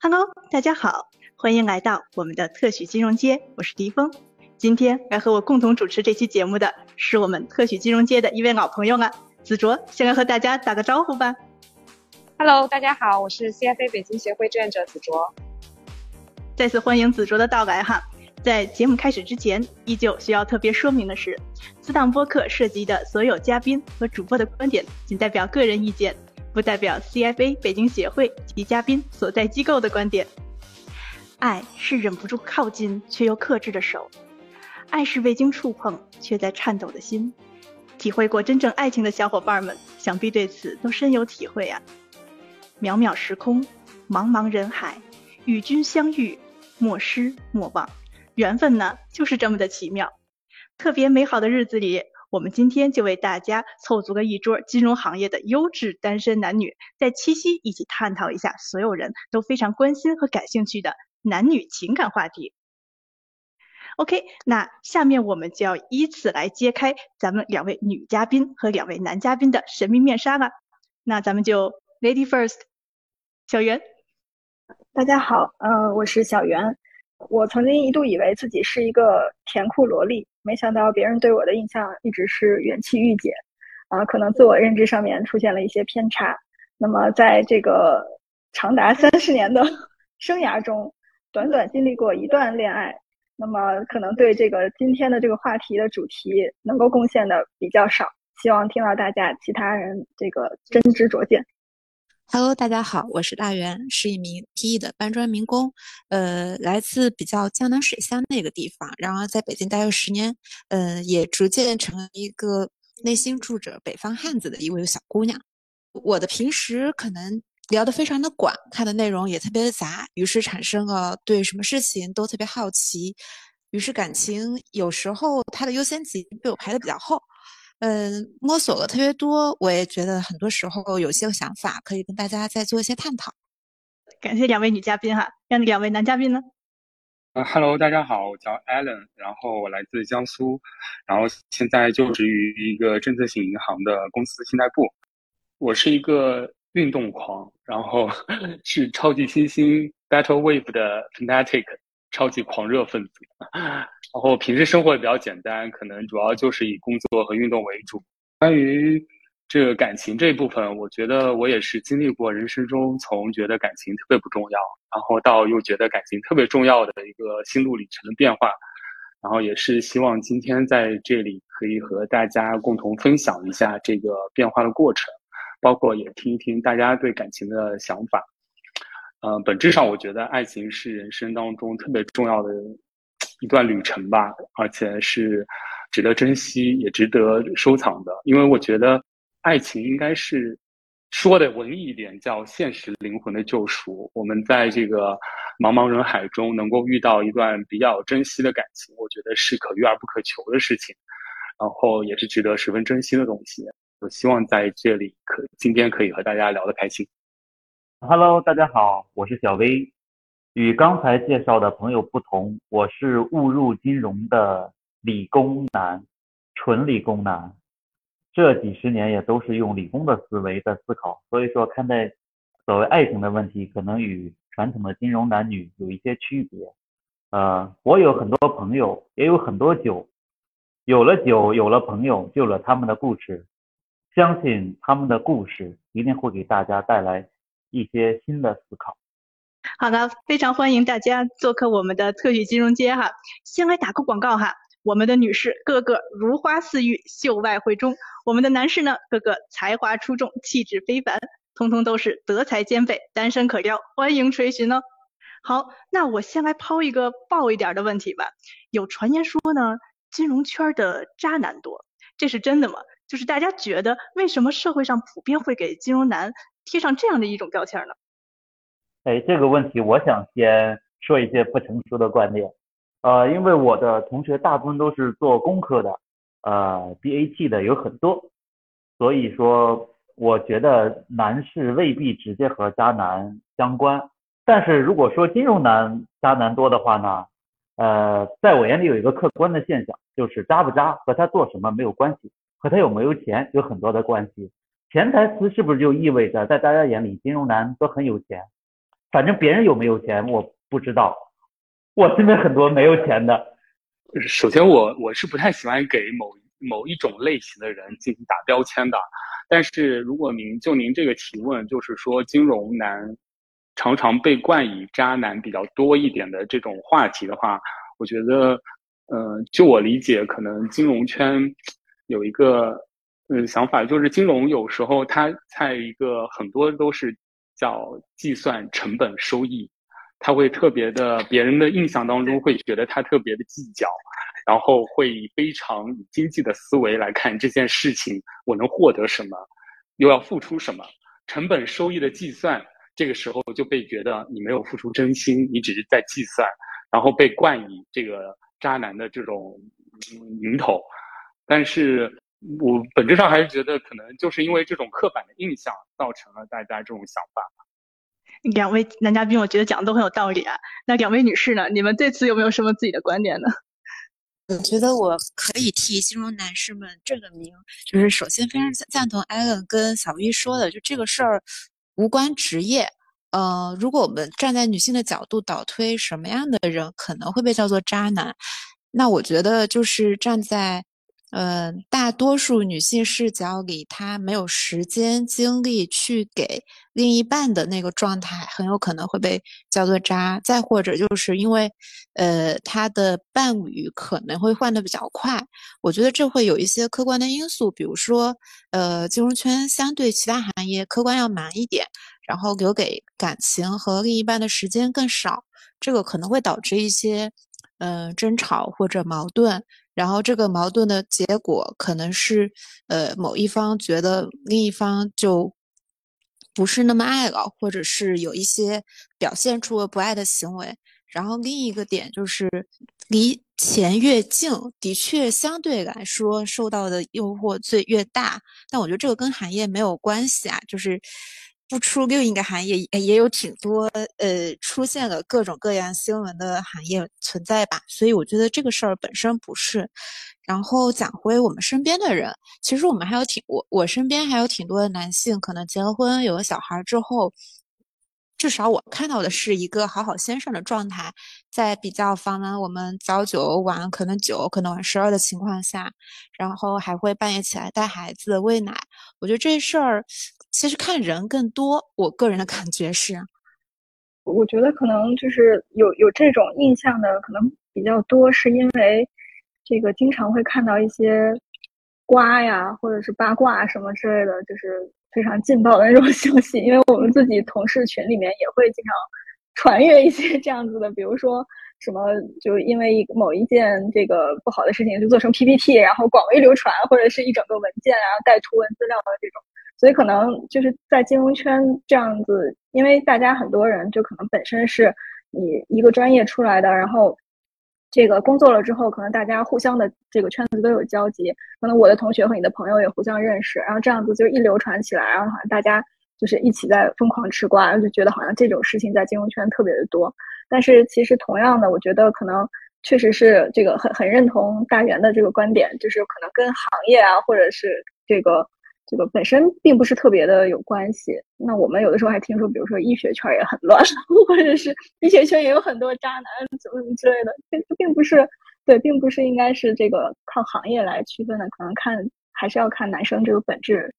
Hello，大家好，欢迎来到我们的特许金融街，我是迪峰。今天来和我共同主持这期节目的是我们特许金融街的一位老朋友了，子卓，先来和大家打个招呼吧。Hello，大家好，我是 CFA 北京协会志愿者子卓。再次欢迎子卓的到来哈。在节目开始之前，依旧需要特别说明的是，此档播客涉及的所有嘉宾和主播的观点仅代表个人意见，不代表 CFA 北京协会及嘉宾所在机构的观点。爱是忍不住靠近却又克制的手。爱是未经触碰却在颤抖的心，体会过真正爱情的小伙伴们，想必对此都深有体会啊！渺渺时空，茫茫人海，与君相遇，莫失莫忘，缘分呢，就是这么的奇妙。特别美好的日子里，我们今天就为大家凑足了一桌金融行业的优质单身男女，在七夕一起探讨一下所有人都非常关心和感兴趣的男女情感话题。OK，那下面我们就要依次来揭开咱们两位女嘉宾和两位男嘉宾的神秘面纱了。那咱们就 Lady First，小袁。大家好，嗯，我是小袁。我曾经一度以为自己是一个甜酷萝莉，没想到别人对我的印象一直是元气御姐，啊，可能自我认知上面出现了一些偏差。那么在这个长达三十年的 生涯中，短短经历过一段恋爱。那么可能对这个今天的这个话题的主题能够贡献的比较少，希望听到大家其他人这个真知灼见。Hello，大家好，我是大元，是一名 PE 的搬砖民工，呃，来自比较江南水乡那个地方，然而在北京待了十年，呃，也逐渐成了一个内心住着北方汉子的一位小姑娘。我的平时可能。聊得非常的广，看的内容也特别的杂，于是产生了对什么事情都特别好奇，于是感情有时候它的优先级被我排的比较后，嗯，摸索了特别多，我也觉得很多时候有些想法可以跟大家再做一些探讨。感谢两位女嘉宾哈，那两位男嘉宾呢？啊哈喽，大家好，我叫 Allen，然后我来自江苏，然后现在就职于一个政策性银行的公司信贷部，我是一个。运动狂，然后 是超级新星 Battle Wave 的 Fanatic，超级狂热分子。然后平时生活也比较简单，可能主要就是以工作和运动为主。关于这个感情这一部分，我觉得我也是经历过人生中从觉得感情特别不重要，然后到又觉得感情特别重要的一个心路里程的变化。然后也是希望今天在这里可以和大家共同分享一下这个变化的过程。包括也听一听大家对感情的想法，呃，本质上我觉得爱情是人生当中特别重要的一段旅程吧，而且是值得珍惜也值得收藏的。因为我觉得爱情应该是说的文艺一点，叫现实灵魂的救赎。我们在这个茫茫人海中能够遇到一段比较珍惜的感情，我觉得是可遇而不可求的事情，然后也是值得十分珍惜的东西。我希望在这里可今天可以和大家聊得开心。Hello，大家好，我是小薇。与刚才介绍的朋友不同，我是误入金融的理工男，纯理工男。这几十年也都是用理工的思维在思考，所以说看待所谓爱情的问题，可能与传统的金融男女有一些区别。呃，我有很多朋友，也有很多酒，有了酒，有了朋友，就有了他们的故事。相信他们的故事一定会给大家带来一些新的思考。好的，非常欢迎大家做客我们的特许金融街哈。先来打个广告哈，我们的女士个个如花似玉，秀外慧中；我们的男士呢，个个才华出众，气质非凡，通通都是德才兼备，单身可撩，欢迎垂询哦。好，那我先来抛一个爆一点的问题吧。有传言说呢，金融圈的渣男多，这是真的吗？就是大家觉得，为什么社会上普遍会给金融男贴上这样的一种标签呢？哎，这个问题我想先说一些不成熟的观点。呃，因为我的同学大部分都是做工科的，呃，BAT 的有很多，所以说我觉得男士未必直接和渣男相关。但是如果说金融男渣男多的话呢，呃，在我眼里有一个客观的现象，就是渣不渣和他做什么没有关系。和他有没有钱有很多的关系，潜台词是不是就意味着在大家眼里金融男都很有钱？反正别人有没有钱我不知道，我身边很多没有钱的。首先，我我是不太喜欢给某某一种类型的人进行打标签的。但是如果您就您这个提问，就是说金融男常常被冠以渣男比较多一点的这种话题的话，我觉得，呃，就我理解，可能金融圈有一个嗯想法，就是金融有时候它在一个很多都是叫计算成本收益，他会特别的，别人的印象当中会觉得他特别的计较。然后会以非常以经济的思维来看这件事情，我能获得什么，又要付出什么，成本收益的计算，这个时候就被觉得你没有付出真心，你只是在计算，然后被冠以这个渣男的这种名头。但是我本质上还是觉得，可能就是因为这种刻板的印象，造成了大家这种想法。两位男嘉宾，我觉得讲的都很有道理啊。那两位女士呢？你们对此有没有什么自己的观点呢？我觉得我可以替金融男士们证个名，就是首先非常赞同艾伦跟小 V 说的，就这个事儿无关职业。呃，如果我们站在女性的角度倒推，什么样的人可能会被叫做渣男？那我觉得就是站在。呃，大多数女性视角里，她没有时间精力去给另一半的那个状态，很有可能会被叫做渣。再或者就是因为，呃，她的伴侣可能会换的比较快。我觉得这会有一些客观的因素，比如说，呃，金融圈相对其他行业客观要忙一点，然后留给感情和另一半的时间更少，这个可能会导致一些，嗯，争吵或者矛盾。然后这个矛盾的结果可能是，呃，某一方觉得另一方就不是那么爱了，或者是有一些表现出了不爱的行为。然后另一个点就是，离钱越近，的确相对来说受到的诱惑最越大。但我觉得这个跟行业没有关系啊，就是。不出另一个行业，也有挺多呃出现了各种各样新闻的行业存在吧，所以我觉得这个事儿本身不是。然后讲回我们身边的人，其实我们还有挺我我身边还有挺多的男性，可能结了婚有了小孩之后，至少我看到的是一个好好先生的状态，在比较繁忙我们早九晚可能九可能晚十二的情况下，然后还会半夜起来带孩子喂奶，我觉得这事儿。其实看人更多，我个人的感觉是，我觉得可能就是有有这种印象的可能比较多，是因为这个经常会看到一些瓜呀，或者是八卦什么之类的，就是非常劲爆的那种 消息。因为我们自己同事群里面也会经常传阅一些这样子的，比如说什么就因为某一件这个不好的事情就做成 PPT，然后广为流传，或者是一整个文件啊带图文资料的这种。所以可能就是在金融圈这样子，因为大家很多人就可能本身是你一个专业出来的，然后这个工作了之后，可能大家互相的这个圈子都有交集，可能我的同学和你的朋友也互相认识，然后这样子就一流传起来，然后好像大家就是一起在疯狂吃瓜，就觉得好像这种事情在金融圈特别的多。但是其实同样的，我觉得可能确实是这个很很认同大元的这个观点，就是可能跟行业啊，或者是这个。这个本身并不是特别的有关系。那我们有的时候还听说，比如说医学圈也很乱，或者是医学圈也有很多渣男，怎么怎么之类的。并并不是对，并不是应该是这个靠行业来区分的，可能看还是要看男生这个本质。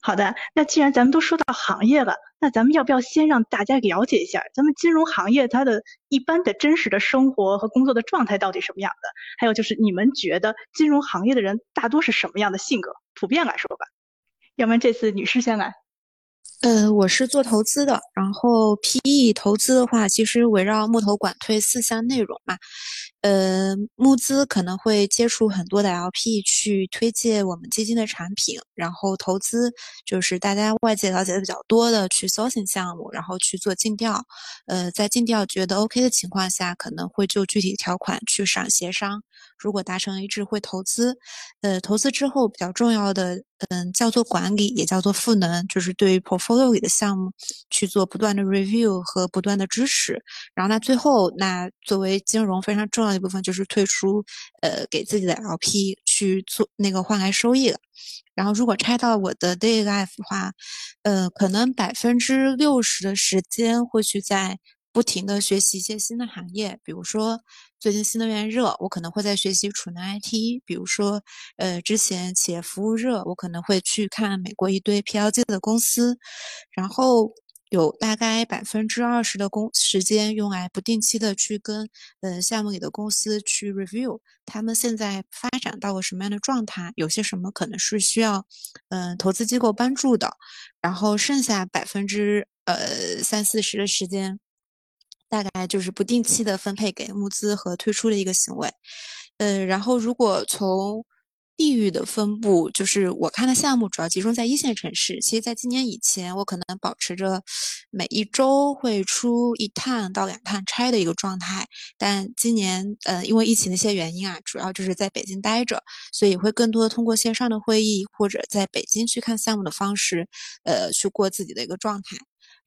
好的，那既然咱们都说到行业了，那咱们要不要先让大家了解一下咱们金融行业它的一般的真实的生活和工作的状态到底什么样的？还有就是你们觉得金融行业的人大多是什么样的性格？普遍来说吧。要不然这次女士先来。呃，我是做投资的，然后 PE 投资的话，其实围绕募投管退四项内容嘛。呃，募资可能会接触很多的 LP 去推介我们基金的产品，然后投资就是大家外界了解的比较多的去搜寻项目，然后去做尽调。呃，在尽调觉得 OK 的情况下，可能会就具体条款去上协商。如果达成一致，会投资。呃，投资之后比较重要的，嗯，叫做管理，也叫做赋能，就是对于 portfolio 里的项目去做不断的 review 和不断的支持。然后那最后，那作为金融非常重要。一部分就是退出，呃，给自己的 LP 去。做那个换来收益了。然后如果拆到我的 day life 的话，呃，可能百分之六十的时间会去在不停的学习一些新的行业，比如说最近新能源热，我可能会在学习储能 IT；比如说，呃，之前企业服务热，我可能会去看美国一堆 PLG 的公司，然后。有大概百分之二十的工时间用来不定期的去跟呃项目里的公司去 review，他们现在发展到了什么样的状态，有些什么可能是需要嗯投资机构帮助的，然后剩下百分之呃三四十的时间，大概就是不定期的分配给募资和推出的一个行为，呃，然后如果从地域的分布就是我看的项目主要集中在一线城市。其实，在今年以前，我可能保持着每一周会出一趟到两趟差的一个状态。但今年，呃，因为疫情的一些原因啊，主要就是在北京待着，所以会更多的通过线上的会议或者在北京去看项目的方式，呃，去过自己的一个状态。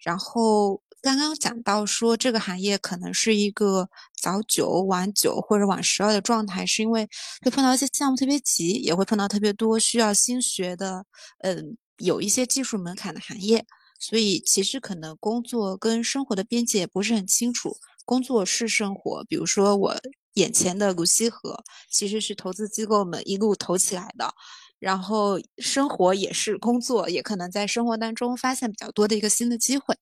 然后。刚刚讲到说，这个行业可能是一个早九晚九或者晚十二的状态，是因为会碰到一些项目特别急，也会碰到特别多需要新学的，嗯，有一些技术门槛的行业。所以其实可能工作跟生活的边界不是很清楚。工作是生活，比如说我眼前的鲁西河，其实是投资机构们一路投起来的，然后生活也是工作，也可能在生活当中发现比较多的一个新的机会。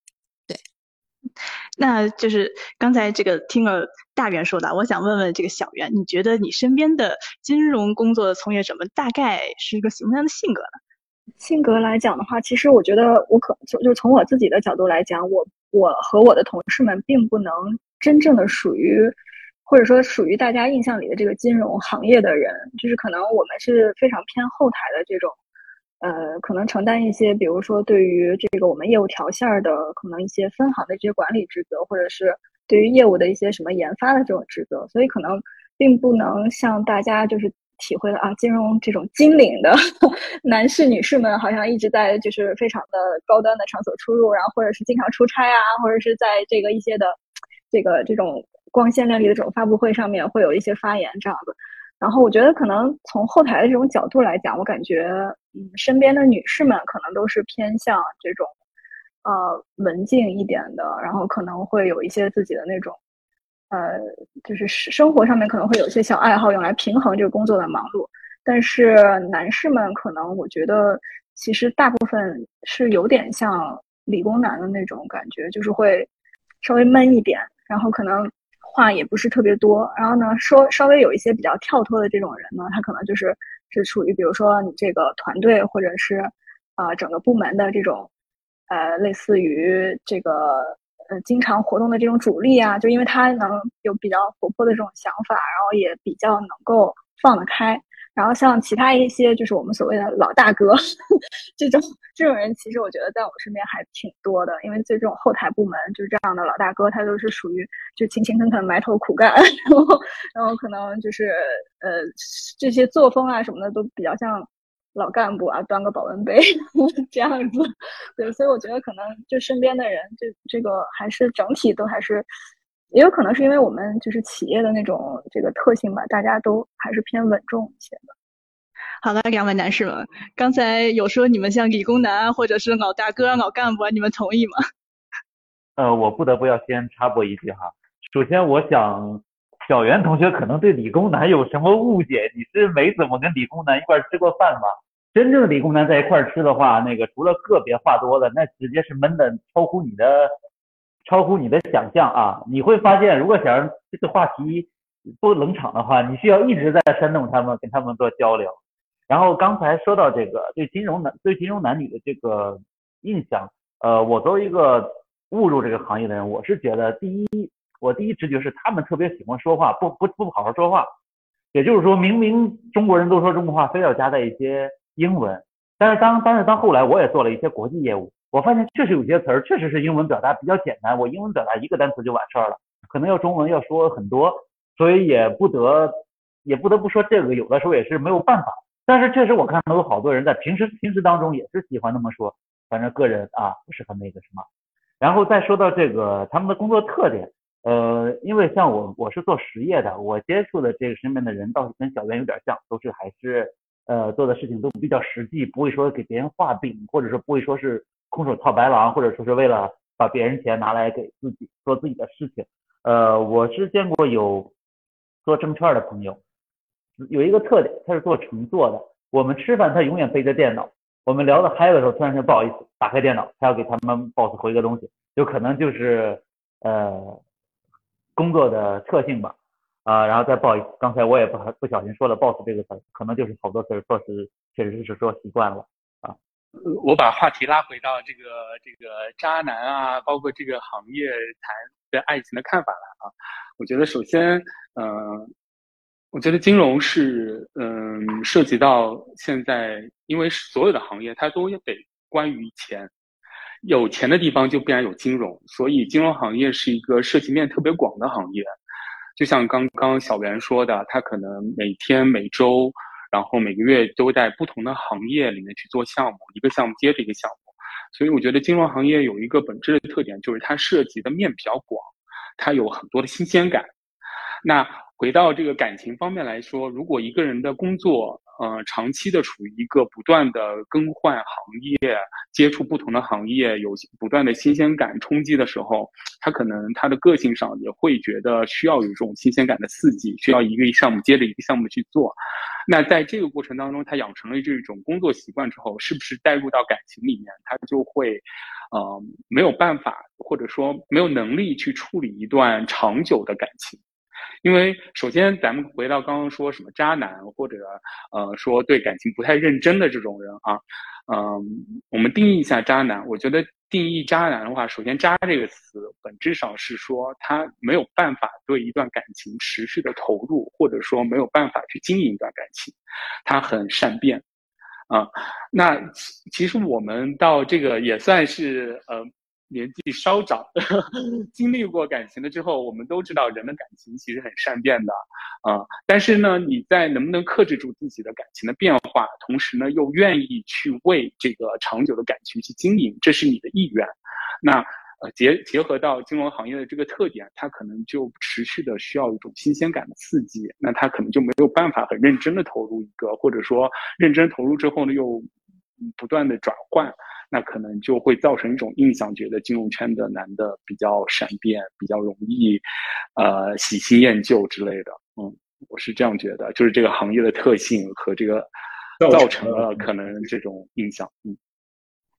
那就是刚才这个听了大元说的，我想问问这个小袁，你觉得你身边的金融工作的从业者们大概是一个什么样的性格呢？性格来讲的话，其实我觉得我可就就从我自己的角度来讲，我我和我的同事们并不能真正的属于，或者说属于大家印象里的这个金融行业的人，就是可能我们是非常偏后台的这种。呃，可能承担一些，比如说对于这个我们业务条线的可能一些分行的这些管理职责，或者是对于业务的一些什么研发的这种职责，所以可能并不能像大家就是体会的啊，金融这种金领的 男士女士们，好像一直在就是非常的高端的场所出入，然后或者是经常出差啊，或者是在这个一些的这个这种光鲜亮丽的这种发布会上面会有一些发言这样子。然后我觉得可能从后台的这种角度来讲，我感觉，嗯，身边的女士们可能都是偏向这种，呃，文静一点的，然后可能会有一些自己的那种，呃，就是生活上面可能会有一些小爱好，用来平衡这个工作的忙碌。但是男士们可能，我觉得其实大部分是有点像理工男的那种感觉，就是会稍微闷一点，然后可能。话也不是特别多，然后呢，说稍微有一些比较跳脱的这种人呢，他可能就是是处于比如说你这个团队或者是啊整个部门的这种呃类似于这个呃经常活动的这种主力啊，就因为他能有比较活泼的这种想法，然后也比较能够放得开。然后像其他一些就是我们所谓的老大哥，这种这种人，其实我觉得在我身边还挺多的。因为这种后台部门就是这样的老大哥，他都是属于就勤勤恳恳埋头苦干，然后然后可能就是呃这些作风啊什么的都比较像老干部啊，端个保温杯 这样子。对，所以我觉得可能就身边的人，就这个还是整体都还是。也有可能是因为我们就是企业的那种这个特性吧，大家都还是偏稳重一些的。好了，两位男士们，刚才有说你们像理工男或者是老大哥、老干部，你们同意吗？呃，我不得不要先插播一句哈。首先，我想小袁同学可能对理工男有什么误解，你是没怎么跟理工男一块吃过饭吗？真正理工男在一块吃的话，那个除了个别话多的，那直接是闷的超乎你的。超乎你的想象啊！你会发现，如果想让这个话题不冷场的话，你需要一直在煽动他们，跟他们做交流。然后刚才说到这个对金融男对金融男女的这个印象，呃，我作为一个误入这个行业的人，我是觉得第一，我第一直觉是他们特别喜欢说话，不不不好好说话。也就是说明明中国人都说中国话，非要加在一些英文。但是当但是当后来我也做了一些国际业务。我发现确实有些词儿确实是英文表达比较简单，我英文表达一个单词就完事儿了，可能要中文要说很多，所以也不得也不得不说这个有的时候也是没有办法。但是确实我看到有好多人在平时平时当中也是喜欢那么说，反正个人啊不是很那个什么。然后再说到这个他们的工作特点，呃，因为像我我是做实业的，我接触的这个身边的人倒是跟小袁有点像，都是还是呃做的事情都比较实际，不会说给别人画饼，或者说不会说是空手套白狼，或者说是为了把别人钱拿来给自己做自己的事情。呃，我是见过有做证券的朋友，有一个特点，他是做乘坐的。我们吃饭，他永远背着电脑。我们聊的嗨的时候，突然间不好意思，打开电脑，他要给他们 boss 回个东西，有可能就是呃工作的特性吧。啊，然后再不好意思，刚才我也不不小心说了 boss 这个词，可能就是好多词说是确实是说习惯了。我把话题拉回到这个这个渣男啊，包括这个行业谈对爱情的看法来啊。我觉得首先，嗯。我觉得金融是，嗯，涉及到现在，因为所有的行业它都得关于钱，有钱的地方就必然有金融，所以金融行业是一个涉及面特别广的行业。就像刚刚小袁说的，他可能每天、每周，然后每个月都在不同的行业里面去做项目，一个项目接着一个项目。所以我觉得金融行业有一个本质的特点，就是它涉及的面比较广，它有很多的新鲜感。那回到这个感情方面来说，如果一个人的工作，呃，长期的处于一个不断的更换行业、接触不同的行业、有不断的新鲜感冲击的时候，他可能他的个性上也会觉得需要有这种新鲜感的刺激，需要一个项目接着一个项目去做。那在这个过程当中，他养成了这种工作习惯之后，是不是带入到感情里面，他就会，呃，没有办法，或者说没有能力去处理一段长久的感情？因为首先，咱们回到刚刚说什么渣男，或者呃说对感情不太认真的这种人啊，嗯，我们定义一下渣男。我觉得定义渣男的话，首先“渣”这个词本质上是说他没有办法对一段感情持续的投入，或者说没有办法去经营一段感情，他很善变啊。那其实我们到这个也算是呃。年纪稍长，经历过感情了之后，我们都知道人的感情其实很善变的，啊，但是呢，你在能不能克制住自己的感情的变化，同时呢，又愿意去为这个长久的感情去经营，这是你的意愿。那呃结结合到金融行业的这个特点，它可能就持续的需要一种新鲜感的刺激，那它可能就没有办法很认真的投入一个，或者说认真投入之后呢，又不断的转换。那可能就会造成一种印象，觉得金融圈的男的比较善变，比较容易，呃，喜新厌旧之类的。嗯，我是这样觉得，就是这个行业的特性和这个造成了可能这种印象。嗯，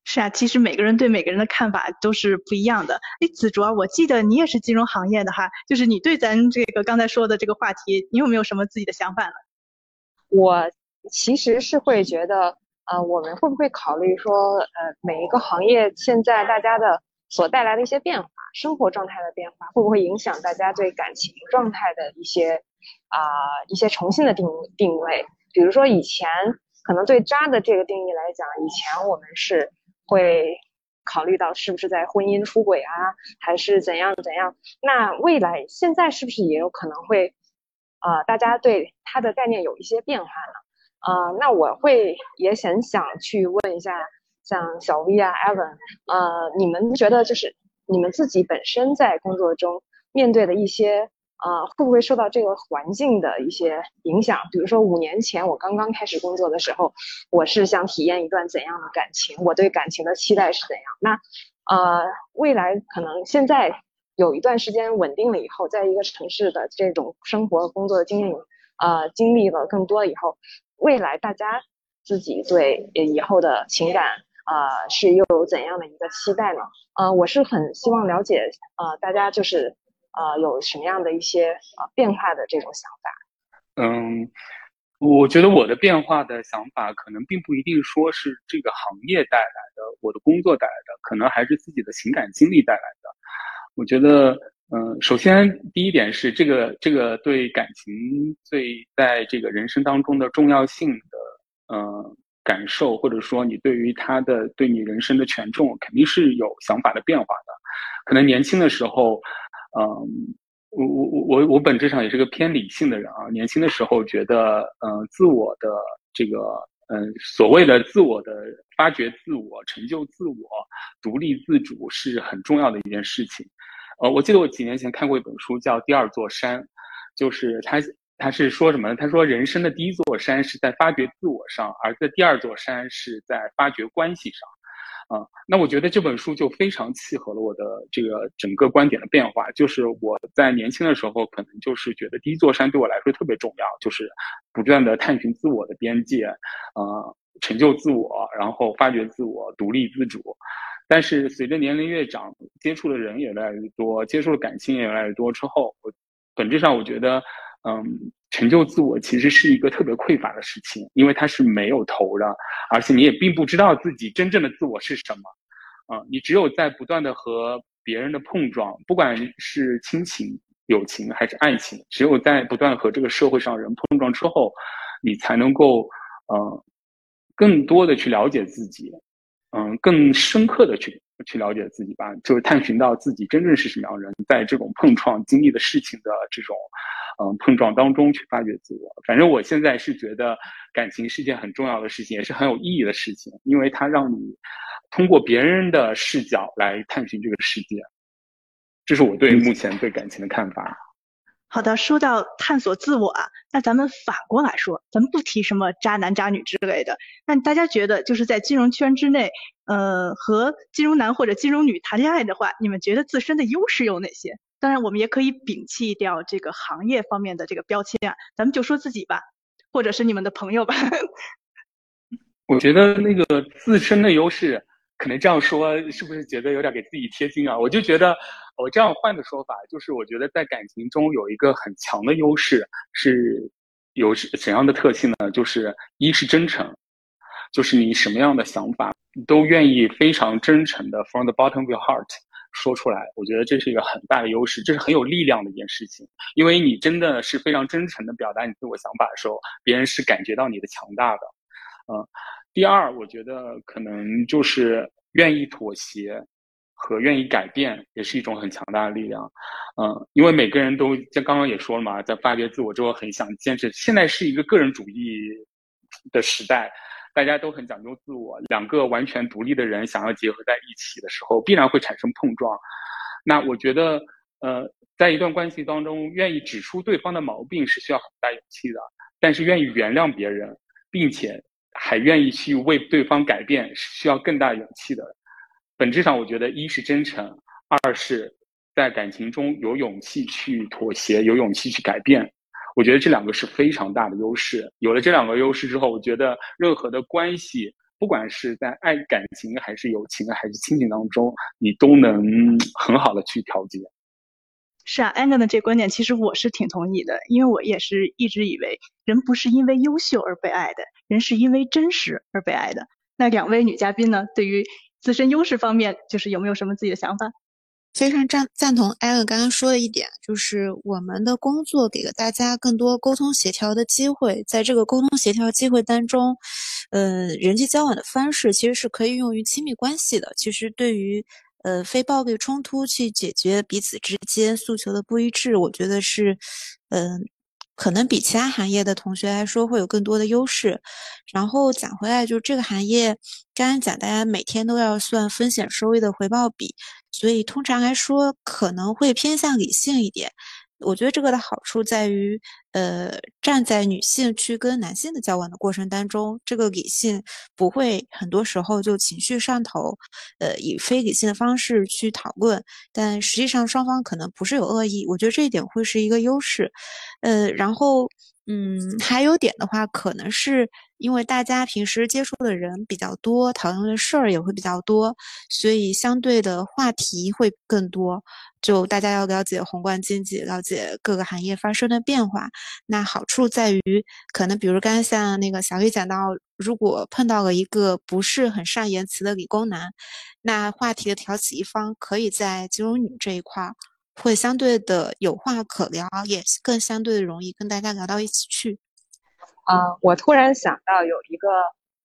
是啊，其实每个人对每个人的看法都是不一样的。哎，子卓，我记得你也是金融行业的哈，就是你对咱这个刚才说的这个话题，你有没有什么自己的想法呢？我其实是会觉得。呃，我们会不会考虑说，呃，每一个行业现在大家的所带来的一些变化，生活状态的变化，会不会影响大家对感情状态的一些啊一些重新的定定位？比如说以前可能对渣的这个定义来讲，以前我们是会考虑到是不是在婚姻出轨啊，还是怎样怎样？那未来现在是不是也有可能会啊，大家对它的概念有一些变化呢？啊，那我会也很想去问一下，像小 V 啊、Evan，呃，你们觉得就是你们自己本身在工作中面对的一些，呃，会不会受到这个环境的一些影响？比如说五年前我刚刚开始工作的时候，我是想体验一段怎样的感情？我对感情的期待是怎样？那，呃，未来可能现在有一段时间稳定了以后，在一个城市的这种生活工作的经历，呃，经历了更多以后。未来大家自己对以后的情感啊是又有怎样的一个期待呢？呃，我是很希望了解呃大家就是呃有什么样的一些呃变化的这种想法。嗯，我觉得我的变化的想法可能并不一定说是这个行业带来的，我的工作带来的，可能还是自己的情感经历带来的。我觉得。嗯，首先第一点是这个这个对感情最在这个人生当中的重要性的呃感受，或者说你对于他的对你人生的权重，肯定是有想法的变化的。可能年轻的时候，嗯，我我我我我本质上也是个偏理性的人啊。年轻的时候觉得，嗯，自我的这个嗯所谓的自我的发掘自我、成就自我、独立自主是很重要的一件事情。呃，我记得我几年前看过一本书叫《第二座山》，就是他他是说什么呢？他说人生的第一座山是在发掘自我上，而在第二座山是在发掘关系上。啊，那我觉得这本书就非常契合了我的这个整个观点的变化。就是我在年轻的时候，可能就是觉得第一座山对我来说特别重要，就是不断的探寻自我的边界，呃，成就自我，然后发掘自我，独立自主。但是随着年龄越长，接触的人也越来越多，接触的感情也越来越多之后，我本质上我觉得，嗯，成就自我其实是一个特别匮乏的事情，因为它是没有头的，而且你也并不知道自己真正的自我是什么，啊，你只有在不断的和别人的碰撞，不管是亲情、友情还是爱情，只有在不断和这个社会上人碰撞之后，你才能够，呃，更多的去了解自己。嗯，更深刻的去去了解自己吧，就是探寻到自己真正是什么样的人，在这种碰撞经历的事情的这种，嗯，碰撞当中去发掘自我。反正我现在是觉得感情是件很重要的事情，也是很有意义的事情，因为它让你通过别人的视角来探寻这个世界。这是我对目前对感情的看法。好的，说到探索自我啊，那咱们反过来说，咱们不提什么渣男渣女之类的。那大家觉得，就是在金融圈之内，呃，和金融男或者金融女谈恋爱的话，你们觉得自身的优势有哪些？当然，我们也可以摒弃掉这个行业方面的这个标签啊，咱们就说自己吧，或者是你们的朋友吧。我觉得那个自身的优势。可能这样说是不是觉得有点给自己贴金啊？我就觉得，我这样换个说法，就是我觉得在感情中有一个很强的优势，是有怎样的特性呢？就是一是真诚，就是你什么样的想法都愿意非常真诚的 from the bottom of your heart 说出来。我觉得这是一个很大的优势，这是很有力量的一件事情，因为你真的是非常真诚的表达你自我想法的时候，别人是感觉到你的强大的，嗯。第二，我觉得可能就是愿意妥协和愿意改变，也是一种很强大的力量。嗯，因为每个人都像刚刚也说了嘛，在发掘自我之后，很想坚持。现在是一个个人主义的时代，大家都很讲究自我。两个完全独立的人想要结合在一起的时候，必然会产生碰撞。那我觉得，呃，在一段关系当中，愿意指出对方的毛病是需要很大勇气的，但是愿意原谅别人，并且。还愿意去为对方改变，是需要更大勇气的。本质上，我觉得一是真诚，二是在感情中有勇气去妥协，有勇气去改变。我觉得这两个是非常大的优势。有了这两个优势之后，我觉得任何的关系，不管是在爱感情还是友情还是亲情当中，你都能很好的去调节。是啊，安哥的这观点其实我是挺同意的，因为我也是一直以为人不是因为优秀而被爱的，人是因为真实而被爱的。那两位女嘉宾呢，对于自身优势方面，就是有没有什么自己的想法？非常赞赞同艾伦刚刚说的一点，就是我们的工作给了大家更多沟通协调的机会，在这个沟通协调机会当中，呃，人际交往的方式其实是可以用于亲密关系的。其实对于呃，非暴力冲突去解决彼此之间诉求的不一致，我觉得是，嗯，可能比其他行业的同学来说会有更多的优势。然后讲回来，就是这个行业，刚刚讲大家每天都要算风险收益的回报比，所以通常来说可能会偏向理性一点。我觉得这个的好处在于，呃，站在女性去跟男性的交往的过程当中，这个理性不会很多时候就情绪上头，呃，以非理性的方式去讨论，但实际上双方可能不是有恶意，我觉得这一点会是一个优势，呃，然后。嗯，还有点的话，可能是因为大家平时接触的人比较多，讨论的事儿也会比较多，所以相对的话题会更多。就大家要了解宏观经济，了解各个行业发生的变化。那好处在于，可能比如刚刚像那个小黑讲到，如果碰到了一个不是很善言辞的理工男，那话题的挑起一方可以在金融女这一块儿。会相对的有话可聊，也更相对的容易跟大家聊到一起去。啊，我突然想到有一个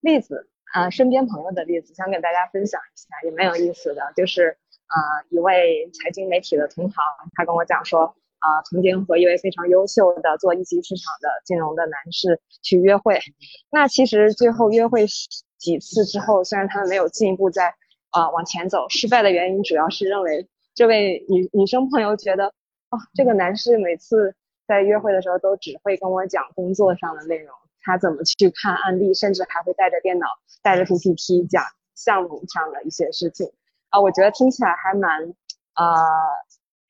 例子，啊，身边朋友的例子，想给大家分享一下，也蛮有意思的。就是啊，一位财经媒体的同行，他跟我讲说，啊，曾经和一位非常优秀的做一级市场的金融的男士去约会。那其实最后约会几次之后，虽然他们没有进一步在啊往前走，失败的原因主要是认为。这位女女生朋友觉得，哦，这个男士每次在约会的时候都只会跟我讲工作上的内容，他怎么去看案例，甚至还会带着电脑、带着 PPT 讲项目上的一些事情啊，我觉得听起来还蛮啊，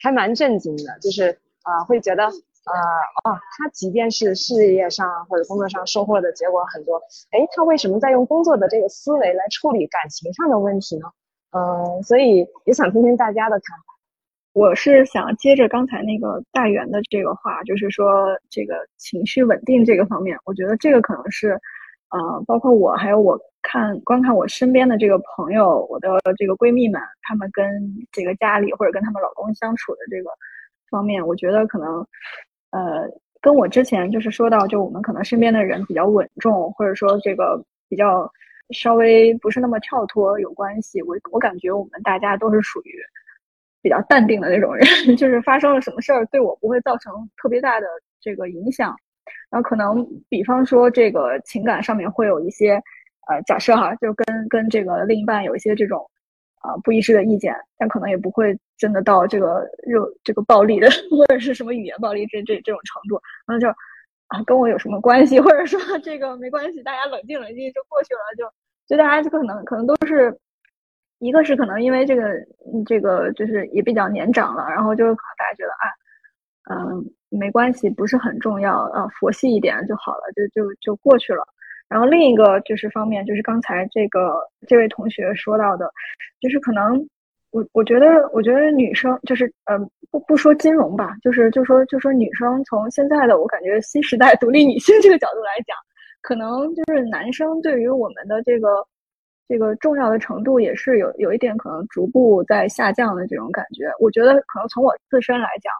还蛮震惊的，就是啊，会觉得。呃哦，他即便是事业上或者工作上收获的结果很多，哎，他为什么在用工作的这个思维来处理感情上的问题呢？嗯，所以也想听听大家的看法。我是想接着刚才那个大元的这个话，就是说这个情绪稳定这个方面，我觉得这个可能是，呃，包括我还有我看观看我身边的这个朋友，我的这个闺蜜们，她们跟这个家里或者跟她们老公相处的这个方面，我觉得可能。呃，跟我之前就是说到，就我们可能身边的人比较稳重，或者说这个比较稍微不是那么跳脱有关系。我我感觉我们大家都是属于比较淡定的那种人，就是发生了什么事儿对我不会造成特别大的这个影响。然后可能比方说这个情感上面会有一些呃假设哈，就跟跟这个另一半有一些这种。啊，不一致的意见，但可能也不会真的到这个热这个暴力的，或者是什么语言暴力这这这种程度。然后就啊，跟我有什么关系？或者说这个没关系，大家冷静冷静就过去了。就就大家就可能可能都是，一个是可能因为这个这个就是也比较年长了，然后就可能大家觉得啊，嗯，没关系，不是很重要，啊，佛系一点就好了，就就就过去了。然后另一个就是方面，就是刚才这个这位同学说到的，就是可能我我觉得我觉得女生就是呃不不说金融吧，就是就说就说女生从现在的我感觉新时代独立女性这个角度来讲，可能就是男生对于我们的这个这个重要的程度也是有有一点可能逐步在下降的这种感觉。我觉得可能从我自身来讲。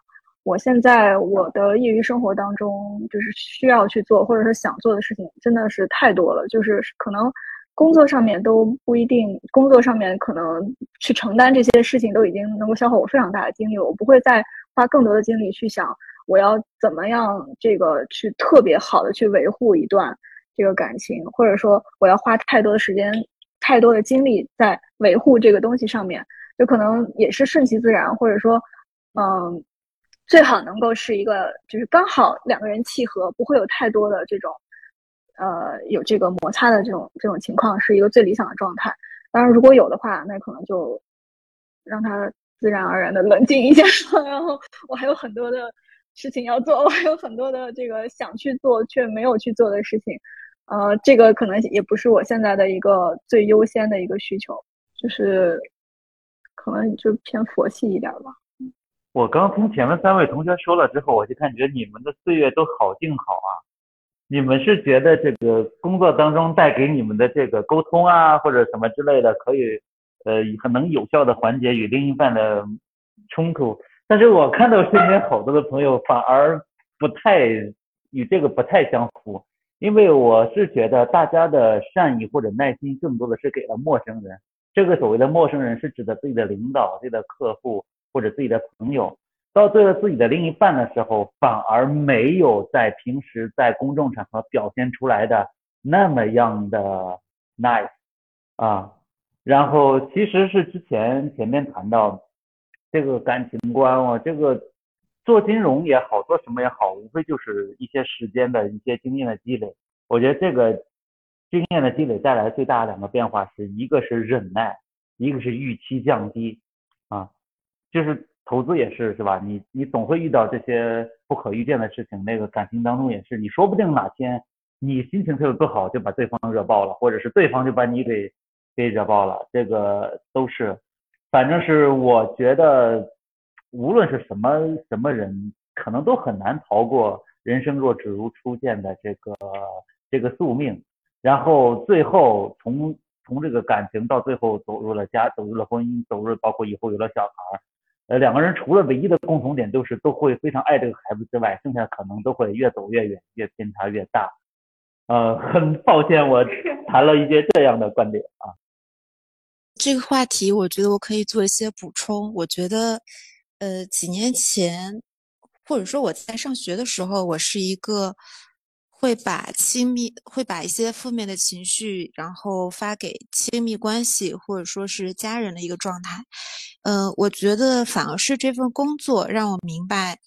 我现在我的业余生活当中，就是需要去做或者是想做的事情，真的是太多了。就是可能工作上面都不一定，工作上面可能去承担这些事情都已经能够消耗我非常大的精力。我不会再花更多的精力去想我要怎么样这个去特别好的去维护一段这个感情，或者说我要花太多的时间、太多的精力在维护这个东西上面，就可能也是顺其自然，或者说，嗯。最好能够是一个，就是刚好两个人契合，不会有太多的这种，呃，有这个摩擦的这种这种情况，是一个最理想的状态。当然，如果有的话，那可能就让他自然而然的冷静一下。然后我还有很多的事情要做，我还有很多的这个想去做却没有去做的事情。呃，这个可能也不是我现在的一个最优先的一个需求，就是可能就偏佛系一点吧。我刚听前面三位同学说了之后，我就感觉你们的岁月都好静好啊。你们是觉得这个工作当中带给你们的这个沟通啊，或者什么之类的，可以呃很能有效的缓解与另一半的冲突。但是我看到身边好多的朋友反而不太与这个不太相符，因为我是觉得大家的善意或者耐心更多的是给了陌生人。这个所谓的陌生人是指的自己的领导、自己的客户。或者自己的朋友，到对了自己的另一半的时候，反而没有在平时在公众场合表现出来的那么样的 nice 啊。然后其实是之前前面谈到这个感情观哦，这个做金融也好，做什么也好，无非就是一些时间的一些经验的积累。我觉得这个经验的积累带来最大的两个变化是一个是忍耐，一个是预期降低啊。就是投资也是是吧？你你总会遇到这些不可预见的事情。那个感情当中也是，你说不定哪天你心情特别不好，就把对方惹爆了，或者是对方就把你给给惹爆了。这个都是，反正是我觉得，无论是什么什么人，可能都很难逃过人生若只如初见的这个这个宿命。然后最后从从这个感情到最后走入了家，走入了婚姻，走入包括以后有了小孩。呃，两个人除了唯一的共同点就是都会非常爱这个孩子之外，剩下可能都会越走越远，越偏差越大。呃，很抱歉，我谈了一些这样的观点啊。这个话题，我觉得我可以做一些补充。我觉得，呃，几年前，或者说我在上学的时候，我是一个。会把亲密会把一些负面的情绪，然后发给亲密关系或者说是家人的一个状态。呃，我觉得反而是这份工作让我明白，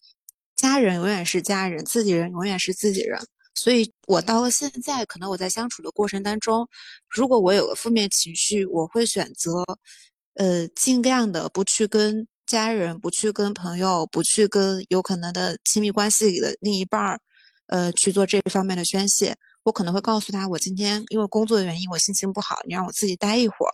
家人永远是家人，自己人永远是自己人。所以，我到了现在，可能我在相处的过程当中，如果我有了负面情绪，我会选择，呃，尽量的不去跟家人、不去跟朋友、不去跟有可能的亲密关系里的另一半儿，呃，去做这方面的宣泄。我可能会告诉他，我今天因为工作的原因，我心情不好，你让我自己待一会儿，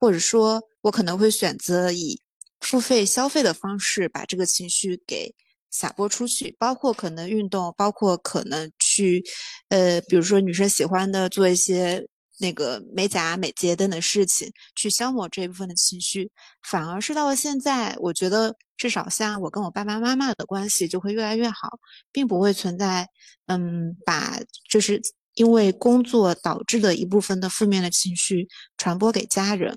或者说。我可能会选择以付费消费的方式把这个情绪给撒播出去，包括可能运动，包括可能去，呃，比如说女生喜欢的做一些那个美甲、美睫等等事情，去消磨这一部分的情绪。反而是到了现在，我觉得至少像我跟我爸爸妈妈的关系就会越来越好，并不会存在，嗯，把就是因为工作导致的一部分的负面的情绪传播给家人。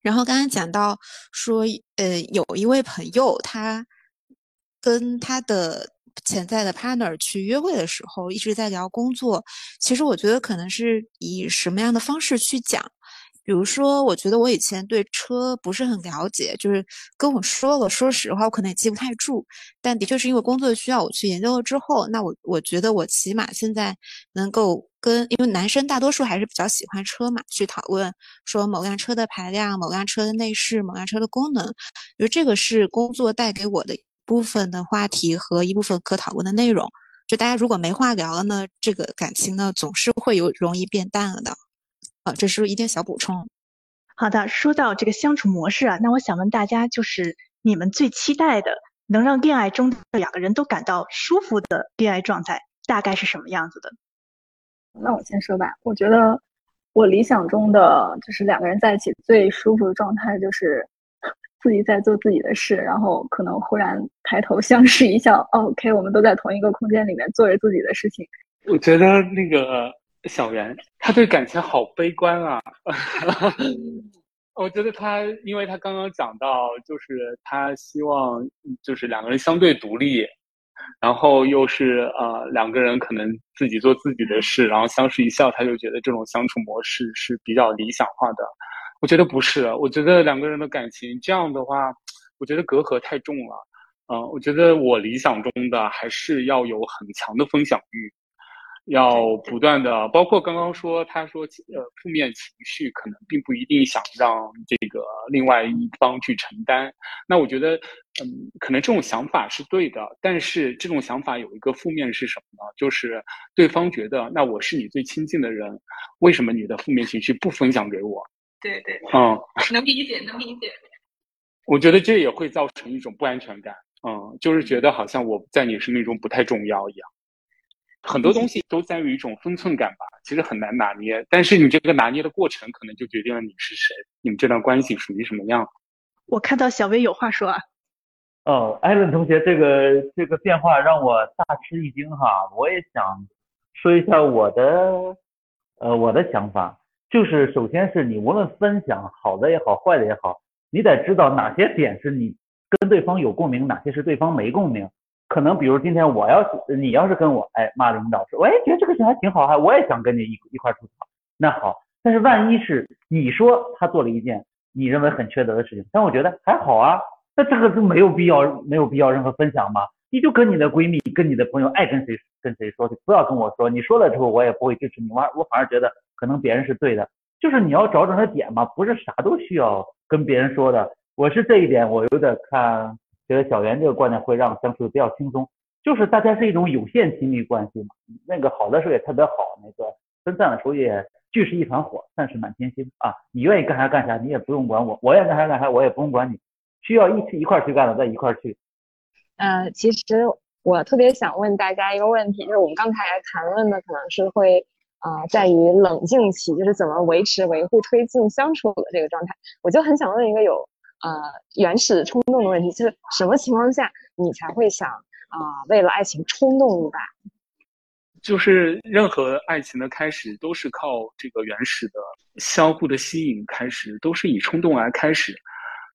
然后刚刚讲到说，呃，有一位朋友，他跟他的潜在的 partner 去约会的时候，一直在聊工作。其实我觉得可能是以什么样的方式去讲。比如说，我觉得我以前对车不是很了解，就是跟我说了，说实话，我可能也记不太住。但的确是因为工作需要，我去研究了之后，那我我觉得我起码现在能够跟，因为男生大多数还是比较喜欢车嘛，去讨论说某辆车的排量、某辆车的内饰、某辆车的功能，因为这个是工作带给我的部分的话题和一部分可讨论的内容。就大家如果没话聊了呢，这个感情呢总是会有容易变淡了的。啊这是一点小补充。好的，说到这个相处模式啊，那我想问大家，就是你们最期待的能让恋爱中的两个人都感到舒服的恋爱状态，大概是什么样子的？那我先说吧，我觉得我理想中的就是两个人在一起最舒服的状态，就是自己在做自己的事，然后可能忽然抬头相视一笑，OK，我们都在同一个空间里面做着自己的事情。我觉得那个。小袁，他对感情好悲观啊！我觉得他，因为他刚刚讲到，就是他希望就是两个人相对独立，然后又是呃两个人可能自己做自己的事，然后相视一笑，他就觉得这种相处模式是比较理想化的。我觉得不是，我觉得两个人的感情这样的话，我觉得隔阂太重了。嗯，我觉得我理想中的还是要有很强的分享欲。要不断的，包括刚刚说，他说，呃，负面情绪可能并不一定想让这个另外一方去承担。那我觉得，嗯，可能这种想法是对的，但是这种想法有一个负面是什么呢？就是对方觉得，那我是你最亲近的人，为什么你的负面情绪不分享给我？对对，嗯，能理解，能理解。我觉得这也会造成一种不安全感，嗯，就是觉得好像我在你生命中不太重要一样。很多东西都在于一种分寸感吧，其实很难拿捏。但是你这个拿捏的过程，可能就决定了你是谁，你们这段关系属于什么样。我看到小薇有话说啊。哦，艾伦同学，这个这个变化让我大吃一惊哈！我也想说一下我的呃我的想法，就是首先是你无论分享好的也好，坏的也好，你得知道哪些点是你跟对方有共鸣，哪些是对方没共鸣。可能比如今天我要是你要是跟我哎骂领导说，我也觉得这个事还挺好，还我也想跟你一一块吐槽。那好，但是万一是你说他做了一件你认为很缺德的事情，但我觉得还好啊，那这个就没有必要没有必要任何分享嘛。你就跟你的闺蜜跟你的朋友爱跟谁跟谁说去，不要跟我说。你说了之后我也不会支持你，我我反而觉得可能别人是对的。就是你要找准的点嘛，不是啥都需要跟别人说的。我是这一点我有点看。觉得小袁这个观点会让相处的比较轻松，就是大家是一种有限亲密关系嘛。那个好的时候也特别好，那个分散的时候也聚是一团火，散是满天星啊。你愿意干啥干啥，你也不用管我；我愿意干啥干啥，我也不用管你。需要一起一块去干的，再一块去。呃，其实我特别想问大家一个问题，就是我们刚才谈论的可能是会啊，在于冷静期，就是怎么维持、维护、推进相处的这个状态。我就很想问一个有。呃，原始冲动的问题就是什么情况下你才会想啊，为了爱情冲动一把？就是任何爱情的开始都是靠这个原始的相互的吸引开始，都是以冲动来开始，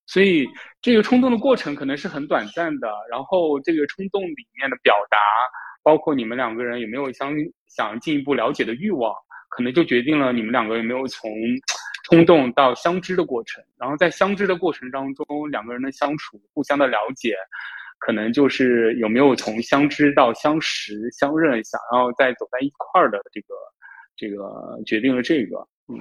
所以这个冲动的过程可能是很短暂的。然后这个冲动里面的表达，包括你们两个人有没有相想进一步了解的欲望，可能就决定了你们两个有没有从冲动到相知的过程。然后在相知的过程当中，两个人的相处、互相的了解，可能就是有没有从相知到相识、相认，想要再走在一块儿的这个这个决定了这个。嗯，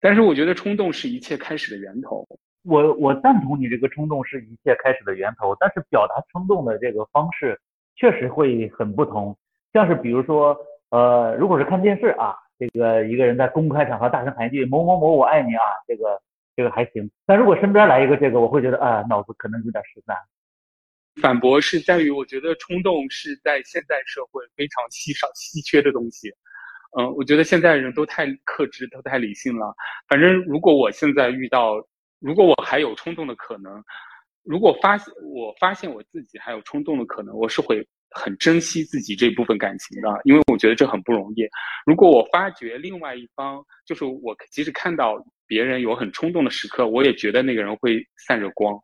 但是我觉得冲动是一切开始的源头。我我赞同你这个冲动是一切开始的源头，但是表达冲动的这个方式确实会很不同。像是比如说，呃，如果是看电视啊，这个一个人在公开场合大声喊一句“某某某我爱你”啊，这个这个还行。但如果身边来一个这个，我会觉得啊，脑子可能有点失散。反驳是在于，我觉得冲动是在现代社会非常稀少、稀缺的东西。嗯，我觉得现在人都太克制，都太理性了。反正如果我现在遇到，如果我还有冲动的可能，如果发现我发现我自己还有冲动的可能，我是会很珍惜自己这部分感情的，因为我觉得这很不容易。如果我发觉另外一方就是我，即使看到别人有很冲动的时刻，我也觉得那个人会散着光。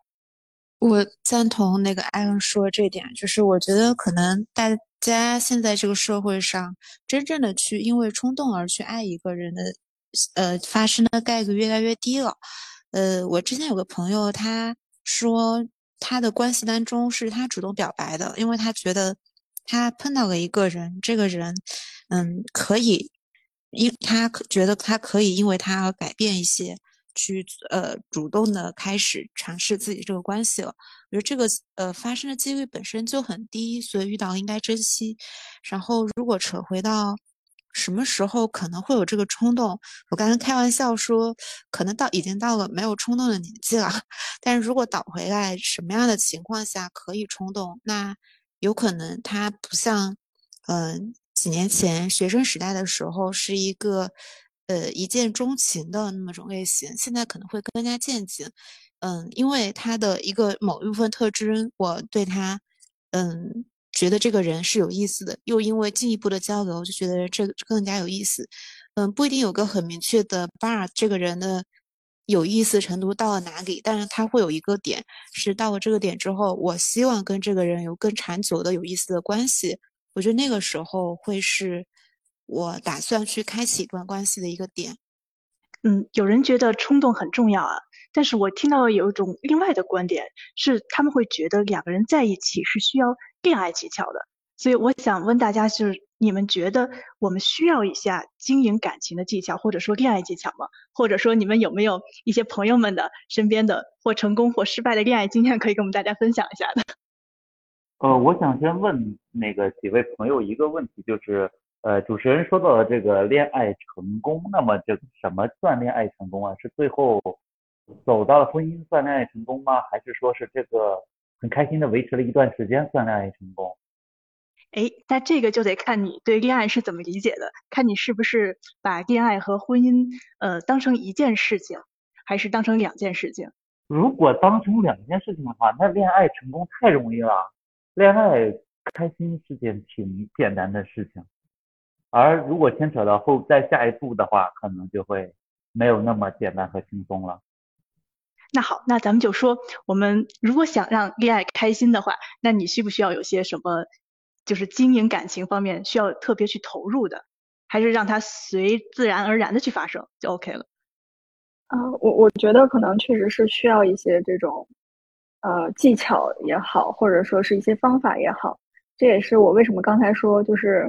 我赞同那个艾伦说这点，就是我觉得可能大家现在这个社会上，真正的去因为冲动而去爱一个人的，呃，发生的概率越来越低了。呃，我之前有个朋友，他说他的关系当中是他主动表白的，因为他觉得他碰到了一个人，这个人，嗯，可以，因他觉得他可以因为他而改变一些，去呃主动的开始尝试自己这个关系了。我觉得这个呃发生的几率本身就很低，所以遇到应该珍惜。然后如果扯回到。什么时候可能会有这个冲动？我刚刚开玩笑说，可能到已经到了没有冲动的年纪了。但是如果倒回来，什么样的情况下可以冲动？那有可能他不像，嗯，几年前学生时代的时候是一个，呃，一见钟情的那么种类型。现在可能会更加渐进，嗯，因为他的一个某一部分特征，我对他，嗯。觉得这个人是有意思的，又因为进一步的交流，就觉得这更加有意思。嗯，不一定有个很明确的 bar，这个人的有意思程度到了哪里，但是他会有一个点，是到了这个点之后，我希望跟这个人有更长久的有意思的关系。我觉得那个时候会是我打算去开启一段关系的一个点。嗯，有人觉得冲动很重要啊。但是我听到有一种另外的观点，是他们会觉得两个人在一起是需要恋爱技巧的。所以我想问大家，就是你们觉得我们需要一下经营感情的技巧，或者说恋爱技巧吗？或者说你们有没有一些朋友们的身边的或成功或失败的恋爱经验可以跟我们大家分享一下的？呃，我想先问那个几位朋友一个问题，就是呃，主持人说到了这个恋爱成功，那么这什么算恋爱成功啊？是最后？走到了婚姻算恋爱成功吗？还是说是这个很开心的维持了一段时间算恋爱成功？哎，那这个就得看你对恋爱是怎么理解的，看你是不是把恋爱和婚姻呃当成一件事情，还是当成两件事情。如果当成两件事情的话，那恋爱成功太容易了，恋爱开心是件挺简单的事情，而如果牵扯到后再下一步的话，可能就会没有那么简单和轻松了。那好，那咱们就说，我们如果想让恋爱开心的话，那你需不需要有些什么，就是经营感情方面需要特别去投入的，还是让它随自然而然的去发生就 OK 了？啊，我我觉得可能确实是需要一些这种，呃，技巧也好，或者说是一些方法也好，这也是我为什么刚才说，就是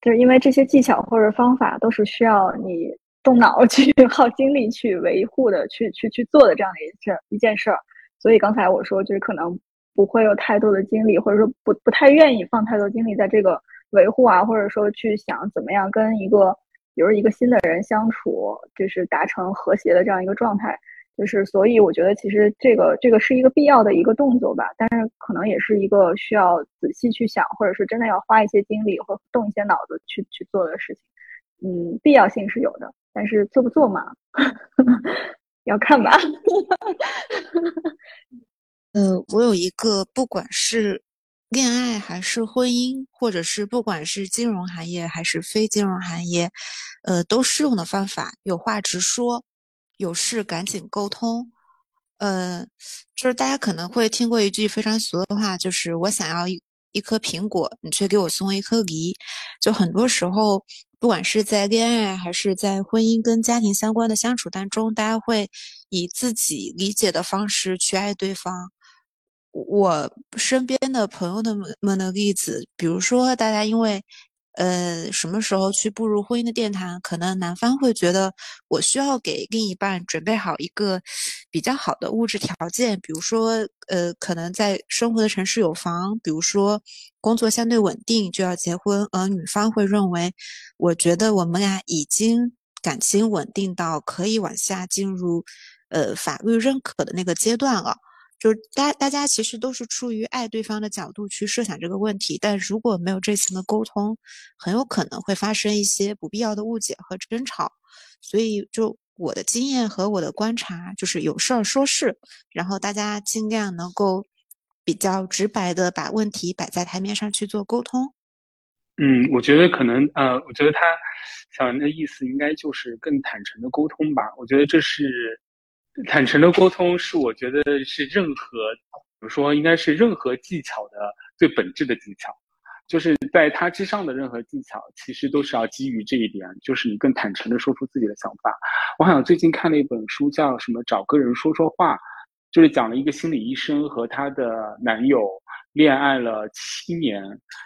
就是因为这些技巧或者方法都是需要你。动脑去 耗精力去维护的，去去去做的这样的一事一件事儿，所以刚才我说就是可能不会有太多的精力，或者说不不太愿意放太多精力在这个维护啊，或者说去想怎么样跟一个比如一个新的人相处，就是达成和谐的这样一个状态，就是所以我觉得其实这个这个是一个必要的一个动作吧，但是可能也是一个需要仔细去想，或者是真的要花一些精力或动一些脑子去去做的事情，嗯，必要性是有的。但是做不做嘛，要看吧。呃，我有一个，不管是恋爱还是婚姻，或者是不管是金融行业还是非金融行业，呃，都适用的方法，有话直说，有事赶紧沟通。呃，就是大家可能会听过一句非常俗的话，就是我想要一一颗苹果，你却给我送一颗梨。就很多时候。不管是在恋爱还是在婚姻跟家庭相关的相处当中，大家会以自己理解的方式去爱对方。我身边的朋友的们的例子，比如说大家因为。呃，什么时候去步入婚姻的殿堂？可能男方会觉得我需要给另一半准备好一个比较好的物质条件，比如说，呃，可能在生活的城市有房，比如说工作相对稳定就要结婚。而女方会认为，我觉得我们俩已经感情稳定到可以往下进入，呃，法律认可的那个阶段了。就是大大家其实都是出于爱对方的角度去设想这个问题，但如果没有这层的沟通，很有可能会发生一些不必要的误解和争吵。所以，就我的经验和我的观察，就是有事儿说事，然后大家尽量能够比较直白的把问题摆在台面上去做沟通。嗯，我觉得可能呃，我觉得他小文的意思应该就是更坦诚的沟通吧。我觉得这是。坦诚的沟通是我觉得是任何怎么说，应该是任何技巧的最本质的技巧，就是在他之上的任何技巧，其实都是要基于这一点，就是你更坦诚的说出自己的想法。我好像最近看了一本书，叫什么“找个人说说话”，就是讲了一个心理医生和她的男友恋爱了七年，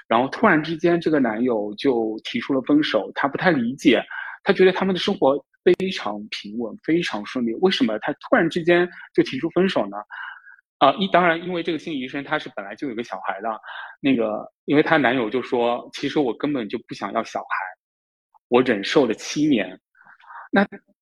然后突然之间这个男友就提出了分手，她不太理解，她觉得他们的生活。非常平稳，非常顺利。为什么他突然之间就提出分手呢？啊，一当然，因为这个心理医生他是本来就有个小孩的，那个，因为她男友就说，其实我根本就不想要小孩，我忍受了七年，那。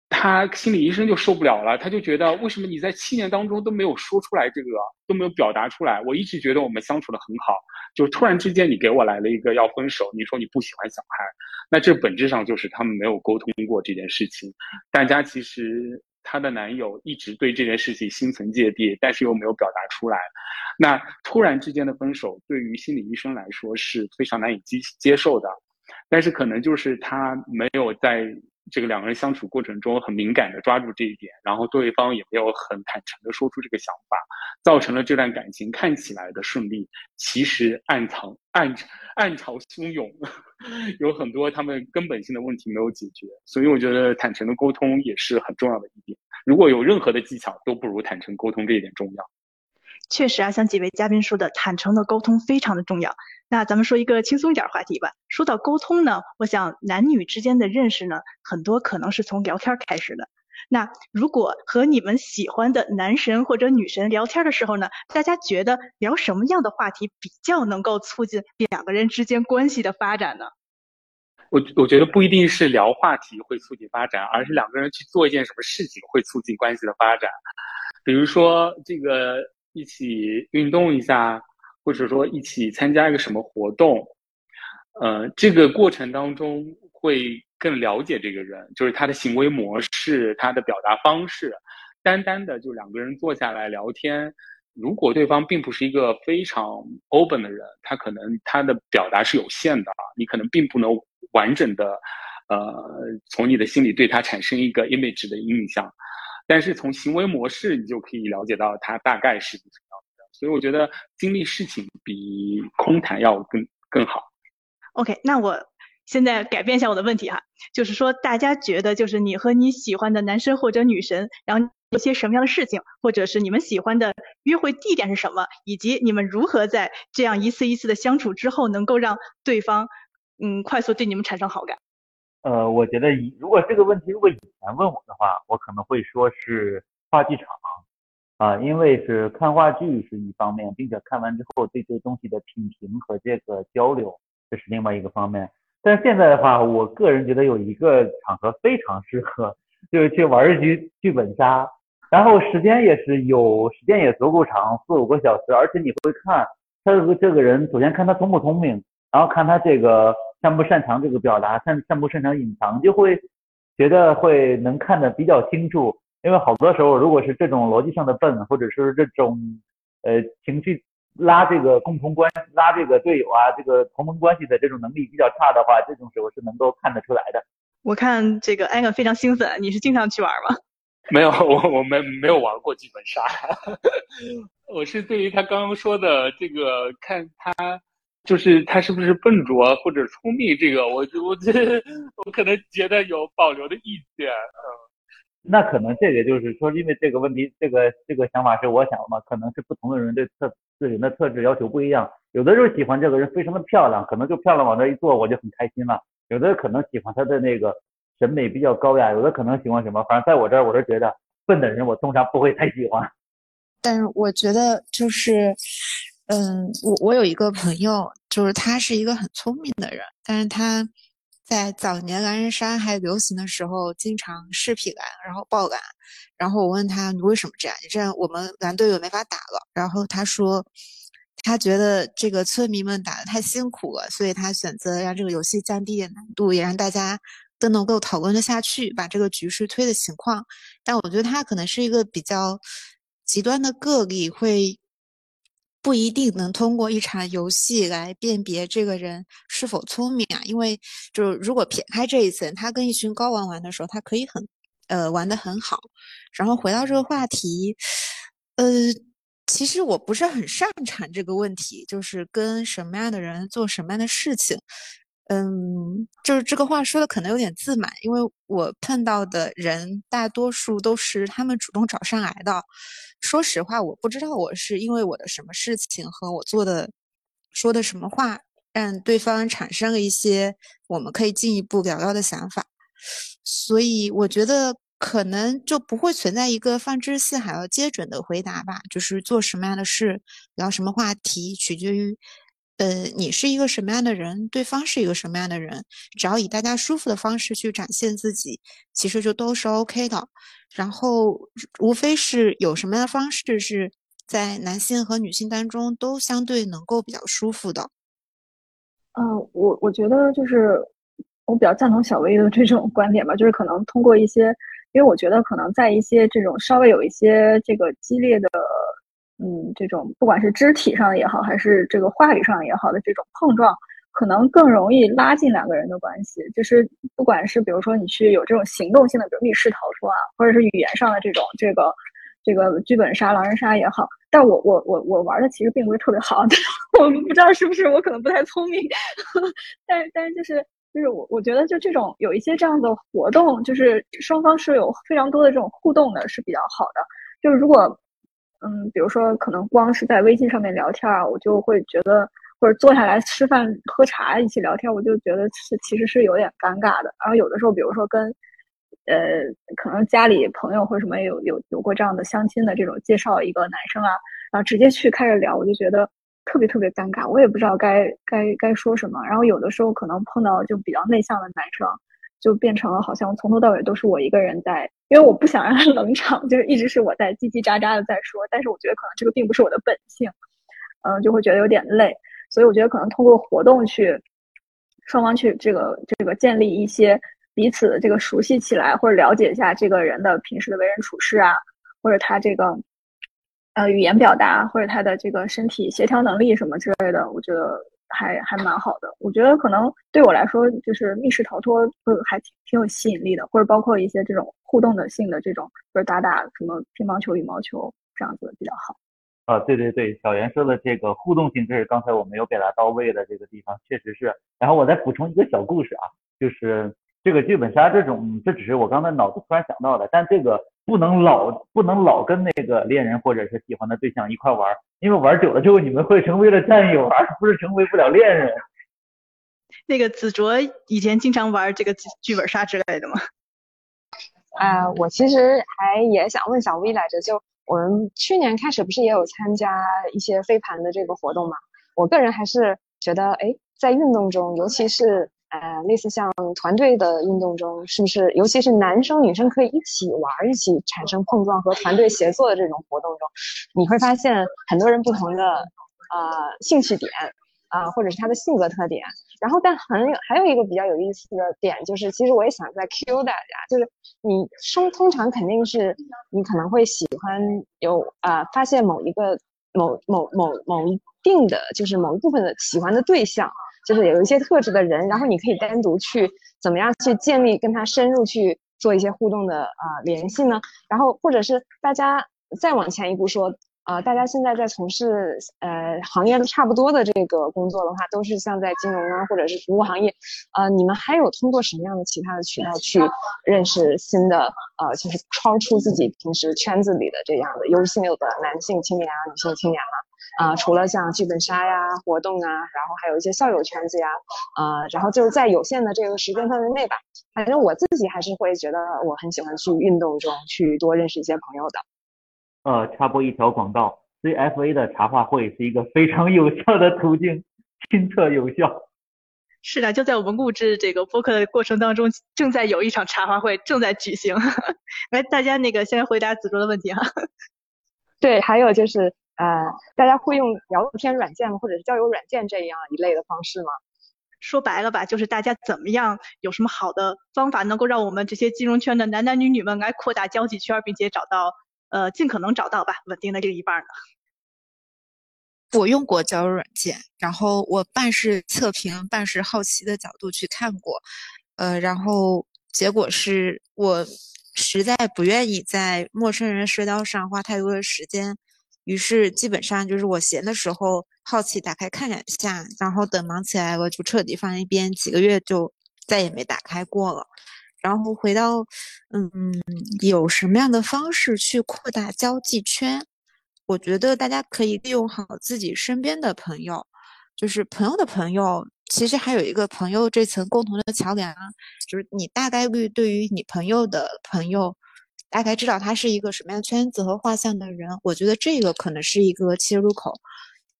他心理医生就受不了了，他就觉得为什么你在七年当中都没有说出来这个，都没有表达出来？我一直觉得我们相处的很好，就突然之间你给我来了一个要分手，你说你不喜欢小孩，那这本质上就是他们没有沟通过这件事情。大家其实她的男友一直对这件事情心存芥蒂，但是又没有表达出来。那突然之间的分手，对于心理医生来说是非常难以接接受的，但是可能就是她没有在。这个两个人相处过程中很敏感的抓住这一点，然后对方也没有很坦诚的说出这个想法，造成了这段感情看起来的顺利，其实暗藏暗暗潮汹涌，有很多他们根本性的问题没有解决，所以我觉得坦诚的沟通也是很重要的一点。如果有任何的技巧，都不如坦诚沟通这一点重要。确实啊，像几位嘉宾说的，坦诚的沟通非常的重要。那咱们说一个轻松一点话题吧。说到沟通呢，我想男女之间的认识呢，很多可能是从聊天开始的。那如果和你们喜欢的男神或者女神聊天的时候呢，大家觉得聊什么样的话题比较能够促进两个人之间关系的发展呢？我我觉得不一定是聊话题会促进发展，而是两个人去做一件什么事情会促进关系的发展。比如说这个。一起运动一下，或者说一起参加一个什么活动，呃，这个过程当中会更了解这个人，就是他的行为模式、他的表达方式。单单的就两个人坐下来聊天，如果对方并不是一个非常 open 的人，他可能他的表达是有限的，你可能并不能完整的，呃，从你的心里对他产生一个 image 的印象。但是从行为模式，你就可以了解到他大概是什么样的。所以我觉得经历事情比空谈要更更好。OK，那我现在改变一下我的问题哈，就是说大家觉得就是你和你喜欢的男生或者女神，然后有些什么样的事情，或者是你们喜欢的约会地点是什么，以及你们如何在这样一次一次的相处之后，能够让对方嗯快速对你们产生好感。呃，我觉得以如果这个问题如果以前问我的话，我可能会说是话剧场，啊，因为是看话剧是一方面，并且看完之后对这个东西的品评和这个交流，这是另外一个方面。但是现在的话，我个人觉得有一个场合非常适合，就是去玩一局剧本杀，然后时间也是有时间也足够长，四五个小时，而且你会看他这个这个人，首先看他聪不聪明，然后看他这个。擅不擅长这个表达，擅擅不擅长隐藏，就会觉得会能看得比较清楚。因为好多时候，如果是这种逻辑上的笨，或者是这种呃情绪拉这个共同关拉这个队友啊，这个同盟关系的这种能力比较差的话，这种时候是能够看得出来的。我看这个艾格非常兴奋，你是经常去玩吗？没有，我我没没有玩过剧本杀。我是对于他刚刚说的这个看他。就是他是不是笨拙或者聪明？这个我我这我可能觉得有保留的意见。嗯。那可能这个就是说，因为这个问题，这个这个想法是我想嘛，可能是不同的人对特对人的特质要求不一样。有的人喜欢这个人非常的漂亮，可能就漂亮往那一坐我就很开心了。有的可能喜欢他的那个审美比较高雅，有的可能喜欢什么，反正在我这儿我是觉得笨的人我通常不会太喜欢。但是我觉得就是，嗯，我我有一个朋友，就是他是一个很聪明的人，但是他。在早年狼人杀还流行的时候，经常视频蓝，然后爆蓝。然后我问他：“你为什么这样？你这样我们蓝队友没法打了。”然后他说：“他觉得这个村民们打的太辛苦了，所以他选择让这个游戏降低点难度，也让大家都能够讨论得下去，把这个局势推的情况。”但我觉得他可能是一个比较极端的个例，会。不一定能通过一场游戏来辨别这个人是否聪明啊，因为就是如果撇开这一层，他跟一群高玩玩的时候，他可以很呃玩的很好。然后回到这个话题，呃，其实我不是很擅长这个问题，就是跟什么样的人做什么样的事情。嗯，就是这个话说的可能有点自满，因为我碰到的人大多数都是他们主动找上来的。说实话，我不知道我是因为我的什么事情和我做的、说的什么话，让对方产生了一些我们可以进一步聊聊的想法。所以我觉得可能就不会存在一个放之四海而皆准的回答吧，就是做什么样的事，聊什么话题，取决于。呃，你是一个什么样的人，对方是一个什么样的人，只要以大家舒服的方式去展现自己，其实就都是 OK 的。然后，无非是有什么样的方式是在男性和女性当中都相对能够比较舒服的。嗯，我我觉得就是我比较赞同小薇的这种观点吧，就是可能通过一些，因为我觉得可能在一些这种稍微有一些这个激烈的。嗯，这种不管是肢体上也好，还是这个话语上也好的这种碰撞，可能更容易拉近两个人的关系。就是不管是比如说你去有这种行动性的，比如密室逃脱啊，或者是语言上的这种这个这个剧本杀、狼人杀也好，但我我我我玩的其实并不是特别好，我不知道是不是我可能不太聪明，但但是就是就是我我觉得就这种有一些这样的活动，就是双方是有非常多的这种互动的，是比较好的。就是如果。嗯，比如说，可能光是在微信上面聊天啊，我就会觉得，或者坐下来吃饭喝茶一起聊天，我就觉得是其实是有点尴尬的。然后有的时候，比如说跟，呃，可能家里朋友或者什么有有有过这样的相亲的这种介绍一个男生啊，然后直接去开始聊，我就觉得特别特别尴尬，我也不知道该该该说什么。然后有的时候可能碰到就比较内向的男生。就变成了好像从头到尾都是我一个人在，因为我不想让他 冷场，就是一直是我在叽叽喳喳的在说。但是我觉得可能这个并不是我的本性，嗯，就会觉得有点累。所以我觉得可能通过活动去，双方去这个这个建立一些彼此的这个熟悉起来，或者了解一下这个人的平时的为人处事啊，或者他这个呃语言表达，或者他的这个身体协调能力什么之类的，我觉得。还还蛮好的，我觉得可能对我来说，就是密室逃脱，呃，还挺挺有吸引力的，或者包括一些这种互动的性的这种，就是打打什么乒乓球、羽毛球这样子比较好。啊，对对对，小袁说的这个互动性，这是刚才我没有表达到位的这个地方，确实是。然后我再补充一个小故事啊，就是这个剧本杀这种，这只是我刚才脑子突然想到的，但这个。不能老不能老跟那个恋人或者是喜欢的对象一块玩，因为玩久了之后你们会成为了战友，而不是成为不了恋人。那个子卓以前经常玩这个剧本杀之类的吗？啊，我其实还也想问小 V 来着，就我们去年开始不是也有参加一些飞盘的这个活动吗？我个人还是觉得，哎，在运动中，尤其是。呃，类似像团队的运动中，是不是尤其是男生女生可以一起玩、一起产生碰撞和团队协作的这种活动中，你会发现很多人不同的呃兴趣点啊，或者是他的性格特点。然后，但很有还有一个比较有意思的点，就是其实我也想在 Q 大家，就是你生通常肯定是你可能会喜欢有啊，发现某一个某某某某一定的就是某一部分的喜欢的对象。就是有一些特质的人，然后你可以单独去怎么样去建立跟他深入去做一些互动的啊联系呢？然后或者是大家再往前一步说，啊，大家现在在从事呃行业都差不多的这个工作的话，都是像在金融啊或者是服务行业，呃，你们还有通过什么样的其他的渠道去认识新的呃，就是超出自己平时圈子里的这样的优秀的男性青年啊、女性青年吗？除了像剧本杀呀、活动啊，然后还有一些校友圈子呀，啊，然后就是在有限的这个时间范围内吧，反正我自己还是会觉得我很喜欢去运动中去多认识一些朋友的。呃，插播一条广告，CFA 的茶话会是一个非常有效的途径，亲测有效。是的，就在我们录制这个播客的过程当中，正在有一场茶话会正在举行。来，大家那个先回答子卓的问题哈。对，还有就是呃，大家会用聊天软件或者是交友软件这样一类的方式吗？说白了吧，就是大家怎么样，有什么好的方法能够让我们这些金融圈的男男女女们来扩大交际圈，并且找到。呃，尽可能找到吧，稳定的另一半呢。我用过交友软件，然后我半是测评，半是好奇的角度去看过，呃，然后结果是我实在不愿意在陌生人社交上花太多的时间，于是基本上就是我闲的时候好奇打开看两下，然后等忙起来了就彻底放一边，几个月就再也没打开过了。然后回到，嗯，有什么样的方式去扩大交际圈？我觉得大家可以利用好自己身边的朋友，就是朋友的朋友，其实还有一个朋友这层共同的桥梁，就是你大概率对于你朋友的朋友，大概知道他是一个什么样圈子和画像的人。我觉得这个可能是一个切入口，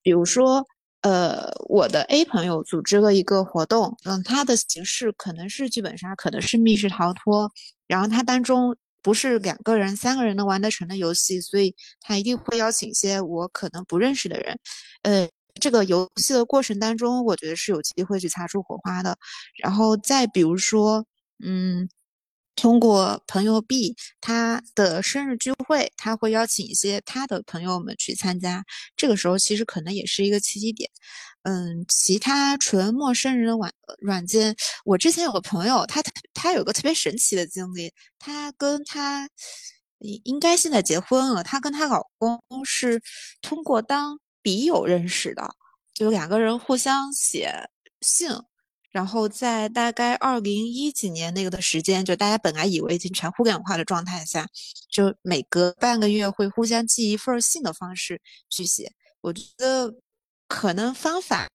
比如说。呃，我的 A 朋友组织了一个活动，嗯，他的形式可能是剧本杀，可能是密室逃脱，然后他当中不是两个人、三个人能玩得成的游戏，所以他一定会邀请一些我可能不认识的人。呃，这个游戏的过程当中，我觉得是有机会去擦出火花的。然后再比如说，嗯。通过朋友 B 他的生日聚会，他会邀请一些他的朋友们去参加。这个时候其实可能也是一个契机点。嗯，其他纯陌生人的软软件，我之前有个朋友，他他有个特别神奇的经历，他跟他应该现在结婚了，他跟他老公是通过当笔友认识的，就两个人互相写信。然后在大概二零一几年那个的时间，就大家本来以为已经全互联网化的状态下，就每隔半个月会互相寄一份信的方式去写。我觉得可能方法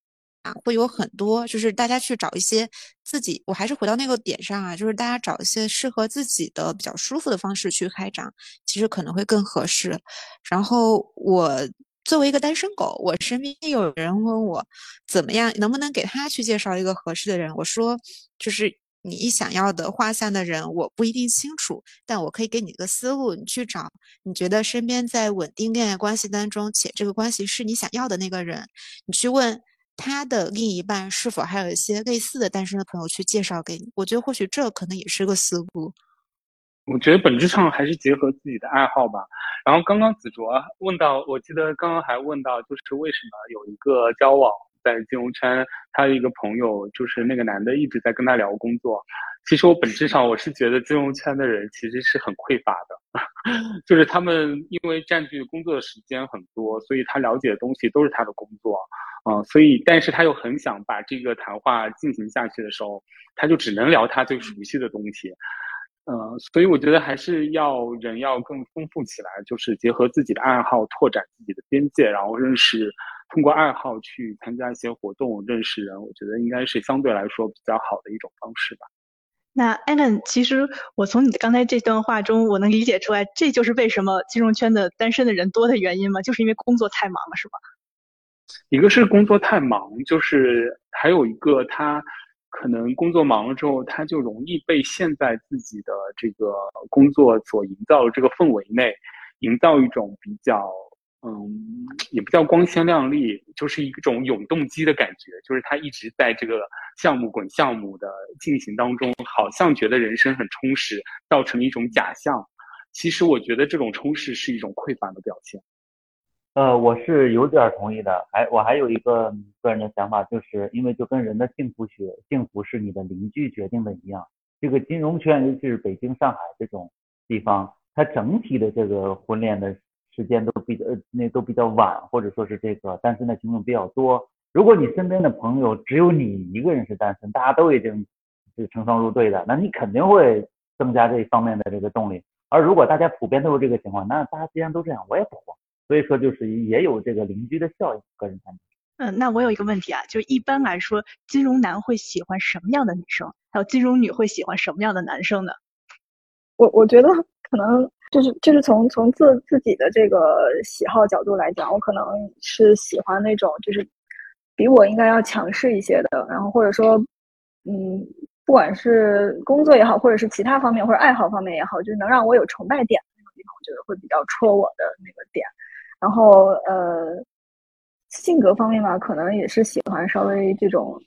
啊会有很多，就是大家去找一些自己，我还是回到那个点上啊，就是大家找一些适合自己的比较舒服的方式去开展，其实可能会更合适。然后我。作为一个单身狗，我身边有人问我怎么样，能不能给他去介绍一个合适的人？我说，就是你想要的画像的人，我不一定清楚，但我可以给你一个思路，你去找你觉得身边在稳定恋爱关系当中，且这个关系是你想要的那个人，你去问他的另一半是否还有一些类似的单身的朋友去介绍给你。我觉得或许这可能也是个思路。我觉得本质上还是结合自己的爱好吧。然后刚刚子卓问到，我记得刚刚还问到，就是为什么有一个交往在金融圈，他的一个朋友，就是那个男的一直在跟他聊工作。其实我本质上我是觉得金融圈的人其实是很匮乏的，就是他们因为占据工作的时间很多，所以他了解的东西都是他的工作，嗯，所以但是他又很想把这个谈话进行下去的时候，他就只能聊他最熟悉的东西。嗯，所以我觉得还是要人要更丰富起来，就是结合自己的爱好，拓展自己的边界，然后认识，通过爱好去参加一些活动，认识人，我觉得应该是相对来说比较好的一种方式吧。那 Allen，其实我从你的刚才这段话中，我能理解出来，这就是为什么金融圈的单身的人多的原因吗？就是因为工作太忙了，是吗？一个是工作太忙，就是还有一个他。可能工作忙了之后，他就容易被陷在自己的这个工作所营造的这个氛围内，营造一种比较，嗯，也不叫光鲜亮丽，就是一种永动机的感觉，就是他一直在这个项目滚项目的进行当中，好像觉得人生很充实，造成一种假象。其实我觉得这种充实是一种匮乏的表现。呃，我是有点同意的，还我还有一个个人的想法，就是因为就跟人的幸福学，幸福是你的邻居决定的一样，这个金融圈，尤其是北京、上海这种地方，它整体的这个婚恋的时间都比较那都比较晚，或者说是这个单身的情况比较多。如果你身边的朋友只有你一个人是单身，大家都已经是成双入对的，那你肯定会增加这方面的这个动力。而如果大家普遍都是这个情况，那大家既然都这样，我也不慌。所以说就是也有这个邻居的效应，个人感觉。嗯，那我有一个问题啊，就一般来说，金融男会喜欢什么样的女生？还有金融女会喜欢什么样的男生呢？我我觉得可能就是就是从从自自己的这个喜好角度来讲，我可能是喜欢那种就是比我应该要强势一些的，然后或者说嗯，不管是工作也好，或者是其他方面或者爱好方面也好，就是能让我有崇拜点的那种地方，我觉得会比较戳我的那个点。然后呃，性格方面吧，可能也是喜欢稍微这种。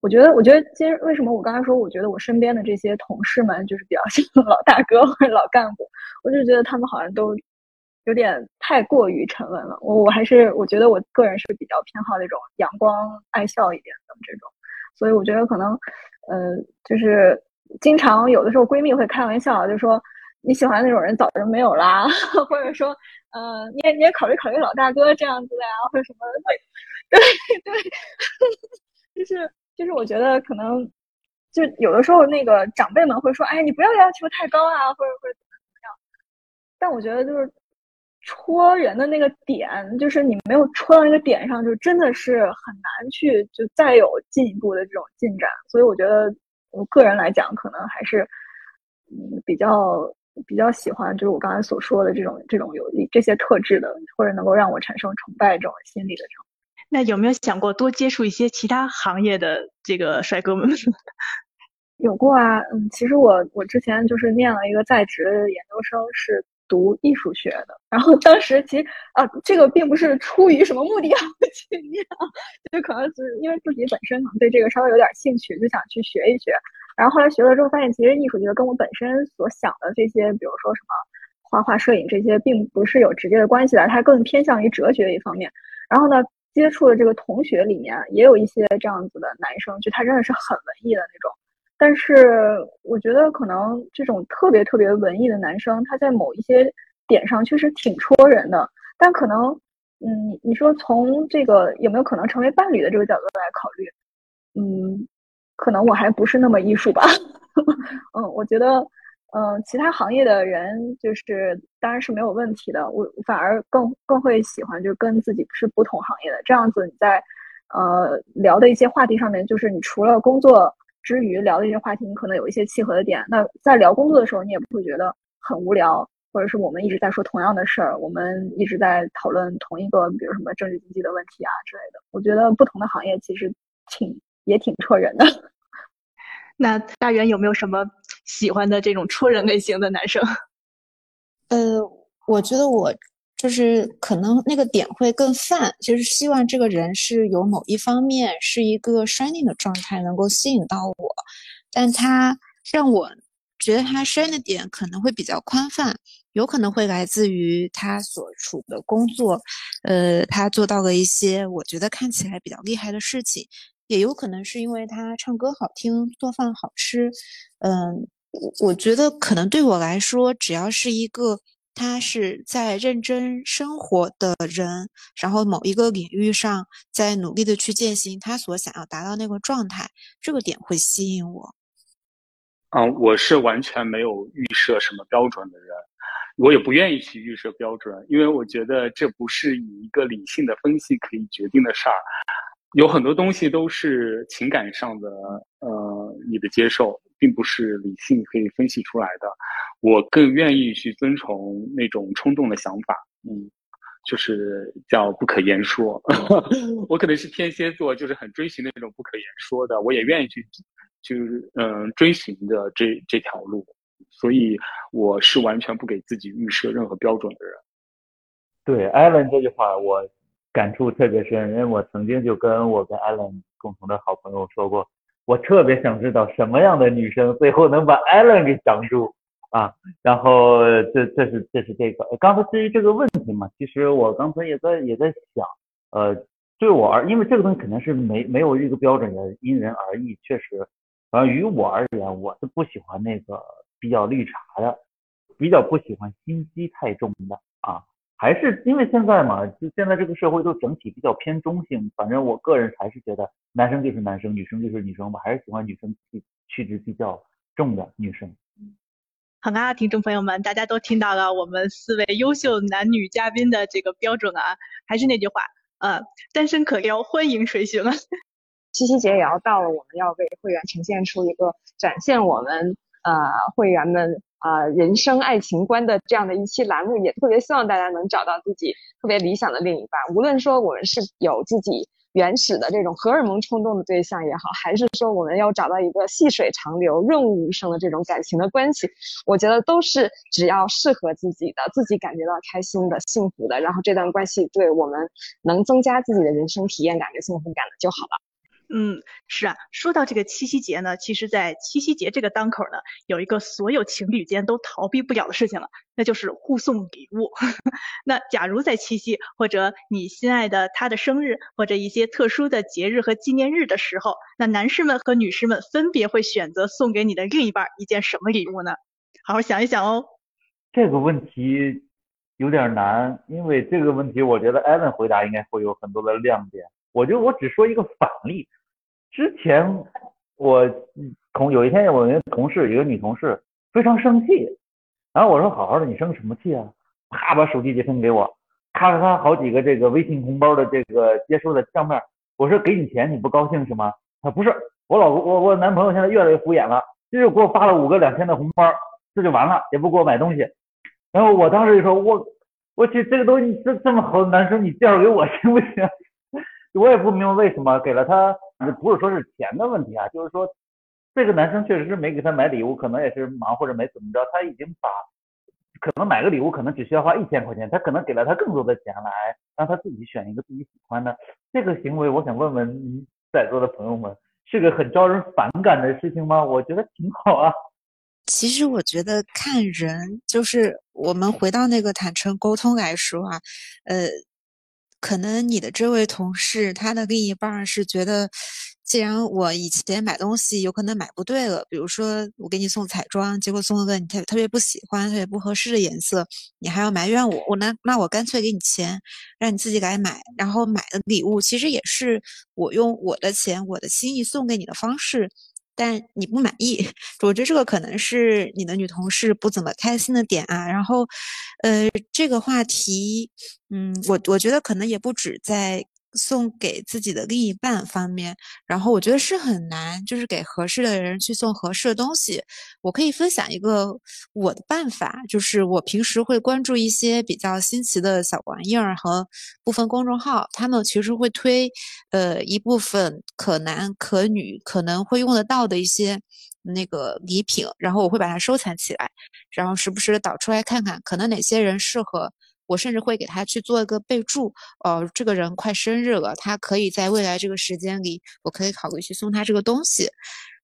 我觉得，我觉得今天为什么我刚才说，我觉得我身边的这些同事们就是比较 像老大哥或者老干部，我就觉得他们好像都有点太过于沉稳了。我我还是我觉得我个人是比较偏好那种阳光爱笑一点的这种，所以我觉得可能，呃，就是经常有的时候闺蜜会开玩笑，就说你喜欢那种人早就没有啦，或者说，呃，你也你也考虑考虑老大哥这样子的呀，或者什么，对对 对，就是。就是我觉得可能，就有的时候那个长辈们会说：“哎，你不要要求太高啊，或者或者怎么怎么样。”但我觉得就是戳人的那个点，就是你没有戳到那个点上，就真的是很难去就再有进一步的这种进展。所以我觉得我个人来讲，可能还是嗯比较比较喜欢，就是我刚才所说的这种这种有这些特质的，或者能够让我产生崇拜这种心理的这种。那有没有想过多接触一些其他行业的这个帅哥们？有过啊，嗯，其实我我之前就是念了一个在职研究生，是读艺术学的。然后当时其实啊，这个并不是出于什么目的要去念，就可能是因为自己本身可能对这个稍微有点兴趣，就想去学一学。然后后来学了之后，发现其实艺术学跟我本身所想的这些，比如说什么画画、摄影这些，并不是有直接的关系的，它更偏向于哲学一方面。然后呢？接触的这个同学里面也有一些这样子的男生，就他真的是很文艺的那种。但是我觉得可能这种特别特别文艺的男生，他在某一些点上确实挺戳人的。但可能，嗯，你说从这个有没有可能成为伴侣的这个角度来考虑，嗯，可能我还不是那么艺术吧。嗯，我觉得。嗯，其他行业的人就是当然是没有问题的。我反而更更会喜欢，就跟自己是不同行业的这样子。你在呃聊的一些话题上面，就是你除了工作之余聊的一些话题，你可能有一些契合的点。那在聊工作的时候，你也不会觉得很无聊，或者是我们一直在说同样的事儿，我们一直在讨论同一个，比如什么政治经济的问题啊之类的。我觉得不同的行业其实挺也挺戳人的。那大元有没有什么喜欢的这种戳人类型的男生？呃，我觉得我就是可能那个点会更泛，就是希望这个人是有某一方面是一个 shining 的状态，能够吸引到我。但他让我觉得他 shining 的点可能会比较宽泛，有可能会来自于他所处的工作，呃，他做到了一些我觉得看起来比较厉害的事情。也有可能是因为他唱歌好听，做饭好吃，嗯，我我觉得可能对我来说，只要是一个他是在认真生活的人，然后某一个领域上在努力的去践行他所想要达到那个状态，这个点会吸引我。嗯，我是完全没有预设什么标准的人，我也不愿意去预设标准，因为我觉得这不是以一个理性的分析可以决定的事儿。有很多东西都是情感上的，呃，你的接受，并不是理性可以分析出来的。我更愿意去遵从那种冲动的想法，嗯，就是叫不可言说。我可能是天蝎座，就是很追寻那种不可言说的，我也愿意去，就是嗯，追寻的这这条路。所以我是完全不给自己预设任何标准的人。对艾伦这句话，我。感触特别深，因为我曾经就跟我跟 Allen 共同的好朋友说过，我特别想知道什么样的女生最后能把 Allen 给降住啊。然后这这是这是这个，刚才至于这个问题嘛，其实我刚才也在也在想，呃，对我而因为这个东西肯定是没没有一个标准的，因人而异，确实，反正于我而言，我是不喜欢那个比较绿茶的，比较不喜欢心机太重的啊。还是因为现在嘛，就现在这个社会都整体比较偏中性。反正我个人还是觉得男生就是男生，女生就是女生，吧还是喜欢女生气气质比较重的女生。好啊，听众朋友们，大家都听到了我们四位优秀男女嘉宾的这个标准啊。还是那句话，呃，单身可撩，欢迎随行。七夕节也要到了，我们要为会员呈现出一个展现我们呃会员们啊人生爱情观的这样的一期栏目，也特别希望大家能找到自己特别理想的另一半，无论说我们是有自己。原始的这种荷尔蒙冲动的对象也好，还是说我们要找到一个细水长流、润物无声的这种感情的关系，我觉得都是只要适合自己的、自己感觉到开心的、幸福的，然后这段关系对我们能增加自己的人生体验感跟幸福感的就好了。嗯，是啊，说到这个七夕节呢，其实，在七夕节这个当口呢，有一个所有情侣间都逃避不了的事情了，那就是互送礼物。那假如在七夕或者你心爱的他的生日或者一些特殊的节日和纪念日的时候，那男士们和女士们分别会选择送给你的另一半一件什么礼物呢？好好想一想哦。这个问题有点难，因为这个问题我觉得艾文回答应该会有很多的亮点。我就我只说一个反例。之前我同有一天，我一个同事，一个女同事非常生气，然后我说：“好好的，你生什么气啊？”啪，把手机截屏给我，咔咔咔，好几个这个微信红包的这个接收的账面。我说：“给你钱你不高兴是吗？”他不是，我老公我我男朋友现在越来越敷衍了，就给我发了五个两千的红包，这就完了，也不给我买东西。然后我当时就说：“我我去，这个东西这这么好的男生，你介绍给我行不行？”我也不明白为什么给了他，不是说是钱的问题啊，就是说这个男生确实是没给他买礼物，可能也是忙或者没怎么着，他已经把可能买个礼物可能只需要花一千块钱，他可能给了他更多的钱来让他自己选一个自己喜欢的这个行为，我想问问在座的朋友们，是个很招人反感的事情吗？我觉得挺好啊。其实我觉得看人，就是我们回到那个坦诚沟通来说啊，呃。可能你的这位同事，他的另一半是觉得，既然我以前买东西有可能买不对了，比如说我给你送彩妆，结果送了个你特特别不喜欢、特别不合适的颜色，你还要埋怨我，我那那我干脆给你钱，让你自己来买，然后买的礼物其实也是我用我的钱、我的心意送给你的方式。但你不满意，我觉得这个可能是你的女同事不怎么开心的点啊。然后，呃，这个话题，嗯，我我觉得可能也不止在。送给自己的另一半方面，然后我觉得是很难，就是给合适的人去送合适的东西。我可以分享一个我的办法，就是我平时会关注一些比较新奇的小玩意儿和部分公众号，他们其实会推呃一部分可男可女可能会用得到的一些那个礼品，然后我会把它收藏起来，然后时不时的导出来看看，可能哪些人适合。我甚至会给他去做一个备注，呃，这个人快生日了，他可以在未来这个时间里，我可以考虑去送他这个东西。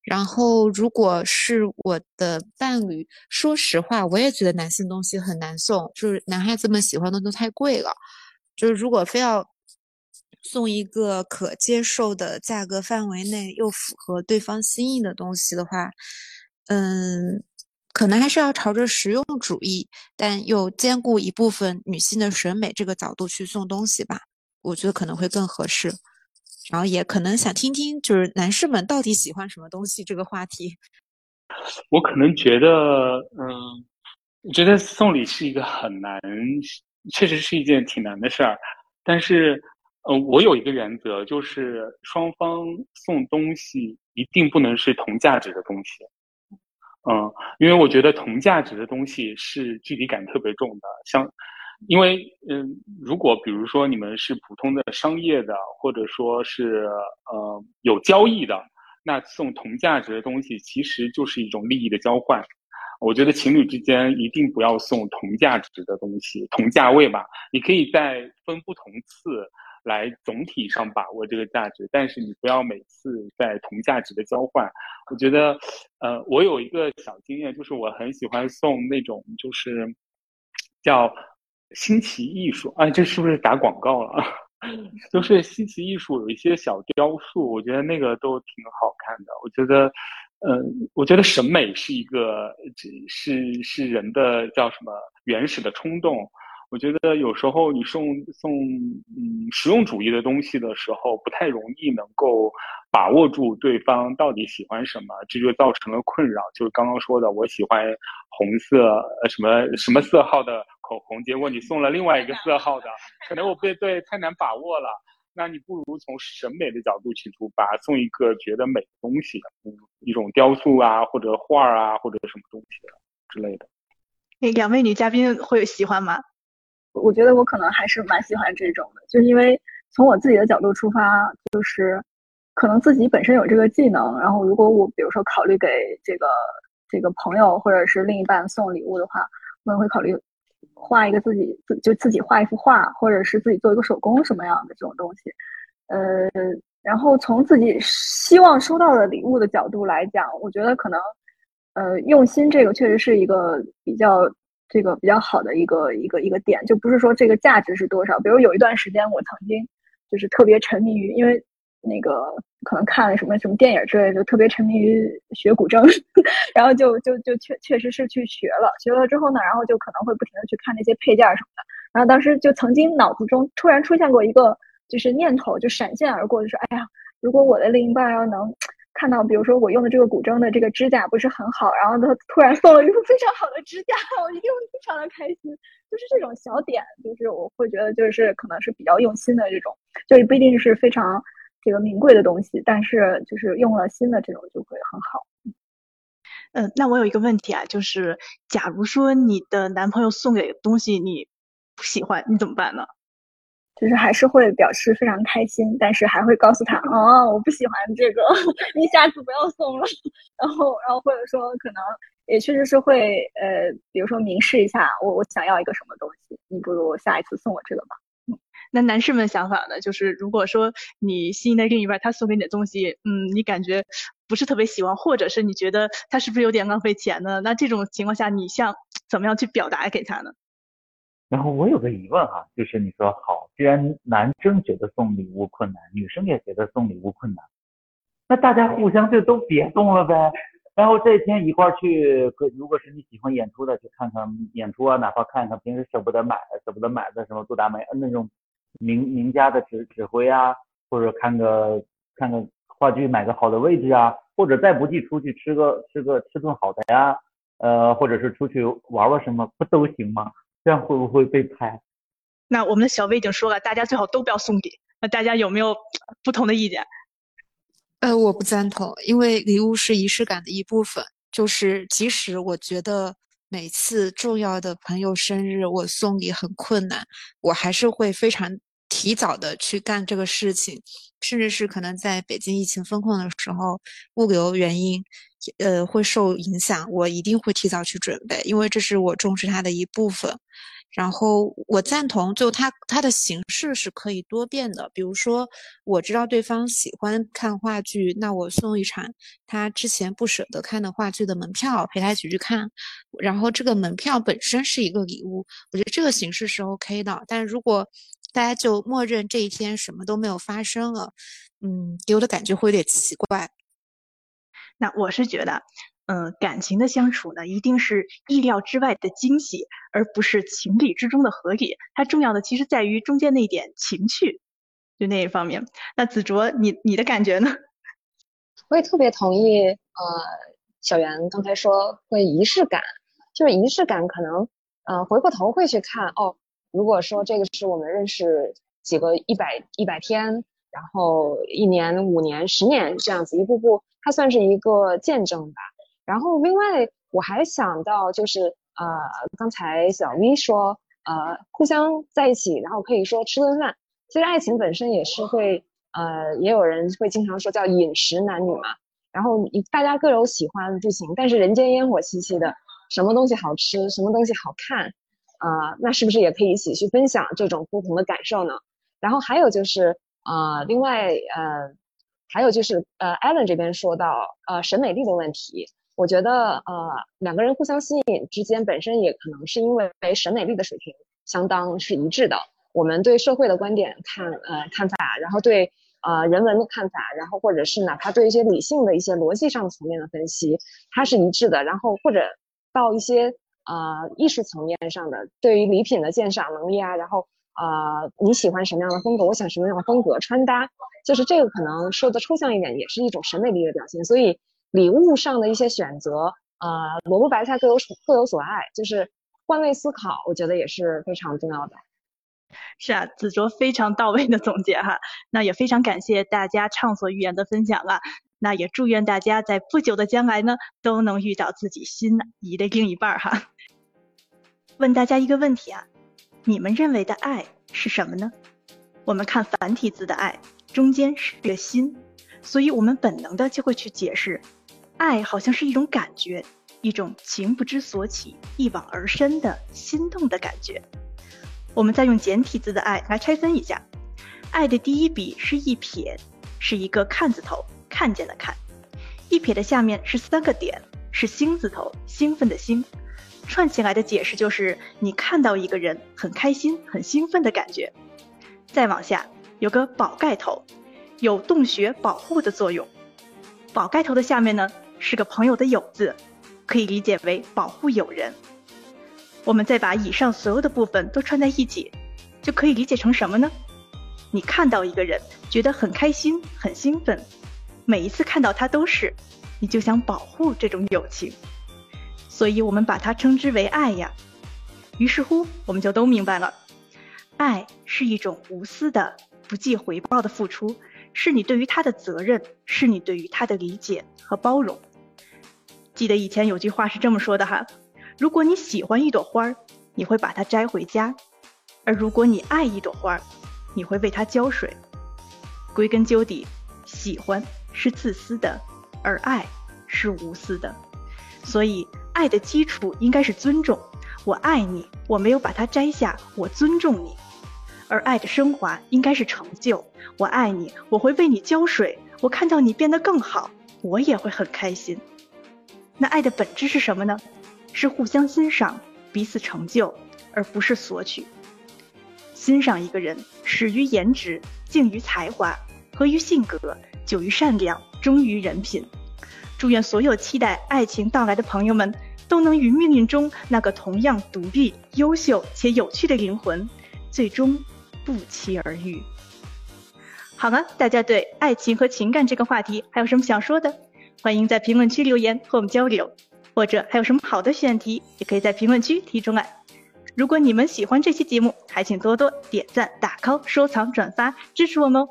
然后，如果是我的伴侣，说实话，我也觉得男性东西很难送，就是男孩子们喜欢的都太贵了。就是如果非要送一个可接受的价格范围内又符合对方心意的东西的话，嗯。可能还是要朝着实用主义，但又兼顾一部分女性的审美这个角度去送东西吧，我觉得可能会更合适。然后也可能想听听，就是男士们到底喜欢什么东西这个话题。我可能觉得，嗯，我觉得送礼是一个很难，确实是一件挺难的事儿。但是，呃，我有一个原则，就是双方送东西一定不能是同价值的东西。嗯，因为我觉得同价值的东西是距离感特别重的，像，因为嗯，如果比如说你们是普通的商业的，或者说是呃有交易的，那送同价值的东西其实就是一种利益的交换。我觉得情侣之间一定不要送同价值的东西，同价位吧，你可以再分不同次。来总体上把握这个价值，但是你不要每次在同价值的交换。我觉得，呃，我有一个小经验，就是我很喜欢送那种就是叫新奇艺术啊，这是不是打广告了？就是新奇艺术有一些小雕塑，我觉得那个都挺好看的。我觉得，嗯，我觉得审美是一个是是人的叫什么原始的冲动。我觉得有时候你送送嗯实用主义的东西的时候，不太容易能够把握住对方到底喜欢什么，这就造成了困扰。就是刚刚说的，我喜欢红色呃什么什么色号的口红，结果你送了另外一个色号的，可能我被对太难把握了。那你不如从审美的角度去出发，送一个觉得美的东西，嗯，一种雕塑啊，或者画啊，或者什么东西之类的。哎，两位女嘉宾会喜欢吗？我觉得我可能还是蛮喜欢这种的，就是因为从我自己的角度出发，就是可能自己本身有这个技能，然后如果我比如说考虑给这个这个朋友或者是另一半送礼物的话，我也会考虑画一个自己自就自己画一幅画，或者是自己做一个手工什么样的这种东西。呃，然后从自己希望收到的礼物的角度来讲，我觉得可能呃用心这个确实是一个比较。这个比较好的一个一个一个点，就不是说这个价值是多少。比如有一段时间，我曾经就是特别沉迷于，因为那个可能看了什么什么电影之类的，就特别沉迷于学古筝，然后就就就确确实是去学了。学了之后呢，然后就可能会不停的去看那些配件什么的。然后当时就曾经脑子中突然出现过一个就是念头，就闪现而过，就是哎呀，如果我的另一半要能。看到，比如说我用的这个古筝的这个指甲不是很好，然后他突然送了一副非常好的指甲，我一定会非常的开心。就是这种小点，就是我会觉得就是可能是比较用心的这种，就也不一定是非常这个名贵的东西，但是就是用了心的这种就会很好。嗯，那我有一个问题啊，就是假如说你的男朋友送给东西你不喜欢，你怎么办呢？就是还是会表示非常开心，但是还会告诉他，哦，我不喜欢这个，你下次不要送了。然后，然后或者说可能也确实是会，呃，比如说明示一下，我我想要一个什么东西，你不如下一次送我这个吧。那男士们想法呢？就是如果说你心仪的另一半他送给你的东西，嗯，你感觉不是特别喜欢，或者是你觉得他是不是有点浪费钱呢？那这种情况下，你像怎么样去表达给他呢？然后我有个疑问哈，就是你说好，既然男生觉得送礼物困难，女生也觉得送礼物困难，那大家互相就都别送了呗。然后这一天一块去，如果是你喜欢演出的，去看看演出啊，哪怕看看平时舍不得买、舍不得买的什么杜达美那种名名家的指指挥啊，或者看个看个话剧，买个好的位置啊，或者再不济出去吃个吃个吃顿好的呀，呃，或者是出去玩玩什么，不都行吗？这样会不会被拍？那我们的小薇已经说了，大家最好都不要送礼。那大家有没有不同的意见？呃，我不赞同，因为礼物是仪式感的一部分。就是即使我觉得每次重要的朋友生日我送礼很困难，我还是会非常提早的去干这个事情。甚至是可能在北京疫情封控的时候，物流原因。呃，会受影响，我一定会提早去准备，因为这是我重视它的一部分。然后我赞同，就它它的形式是可以多变的。比如说，我知道对方喜欢看话剧，那我送一场他之前不舍得看的话剧的门票，陪他一起去看。然后这个门票本身是一个礼物，我觉得这个形式是 OK 的。但如果大家就默认这一天什么都没有发生了，嗯，给我的感觉会有点奇怪。那我是觉得，嗯，感情的相处呢，一定是意料之外的惊喜，而不是情理之中的合理。它重要的其实在于中间那一点情趣，就那一方面。那子卓，你你的感觉呢？我也特别同意，呃，小袁刚才说会仪式感，就是仪式感可能，呃，回过头会去看哦。如果说这个是我们认识几个一百一百天，然后一年、五年、十年这样子一步步。它算是一个见证吧。然后另外我还想到就是，呃，刚才小 V 说，呃，互相在一起，然后可以说吃顿饭。其实爱情本身也是会，呃，也有人会经常说叫饮食男女嘛。然后大家各有喜欢不行，但是人间烟火气息的，什么东西好吃，什么东西好看，啊，那是不是也可以一起去分享这种不同的感受呢？然后还有就是，呃，另外，呃。还有就是，呃，Allen 这边说到，呃，审美力的问题，我觉得，呃，两个人互相吸引之间，本身也可能是因为审美力的水平相当是一致的。我们对社会的观点看，呃，看法，然后对，呃，人文的看法，然后或者是哪怕对一些理性的一些逻辑上层面的分析，它是一致的。然后或者到一些呃意识层面上的，对于礼品的鉴赏能力啊，然后呃你喜欢什么样的风格，我想什么样的风格穿搭，就是这个可能说的抽象一点，也是一种审美力的表现。所以礼物上的一些选择，呃萝卜白菜各有所各有所爱，就是换位思考，我觉得也是非常重要的。是啊，子卓非常到位的总结哈，那也非常感谢大家畅所欲言的分享啊，那也祝愿大家在不久的将来呢，都能遇到自己心仪的另一半哈。问大家一个问题啊，你们认为的爱是什么呢？我们看繁体字的爱，中间是个心，所以我们本能的就会去解释，爱好像是一种感觉，一种情不知所起、一往而深的心动的感觉。我们再用简体字的爱来拆分一下，爱的第一笔是一撇，是一个看字头，看见的看。一撇的下面是三个点，是兴字头，兴奋的兴。串起来的解释就是你看到一个人很开心、很兴奋的感觉。再往下有个宝盖头，有洞穴保护的作用。宝盖头的下面呢是个朋友的友字，可以理解为保护友人。我们再把以上所有的部分都串在一起，就可以理解成什么呢？你看到一个人，觉得很开心、很兴奋，每一次看到他都是，你就想保护这种友情，所以我们把它称之为爱呀。于是乎，我们就都明白了，爱是一种无私的、不计回报的付出，是你对于他的责任，是你对于他的理解和包容。记得以前有句话是这么说的哈。如果你喜欢一朵花儿，你会把它摘回家；而如果你爱一朵花儿，你会为它浇水。归根究底，喜欢是自私的，而爱是无私的。所以，爱的基础应该是尊重。我爱你，我没有把它摘下，我尊重你。而爱的升华应该是成就。我爱你，我会为你浇水。我看到你变得更好，我也会很开心。那爱的本质是什么呢？是互相欣赏，彼此成就，而不是索取。欣赏一个人，始于颜值，敬于才华，合于性格，久于善良，忠于人品。祝愿所有期待爱情到来的朋友们，都能与命运中那个同样独立、优秀且有趣的灵魂，最终不期而遇。好了，大家对爱情和情感这个话题还有什么想说的？欢迎在评论区留言和我们交流。或者还有什么好的选题，也可以在评论区提出来。如果你们喜欢这期节目，还请多多点赞、打 call、收藏、转发，支持我们哦。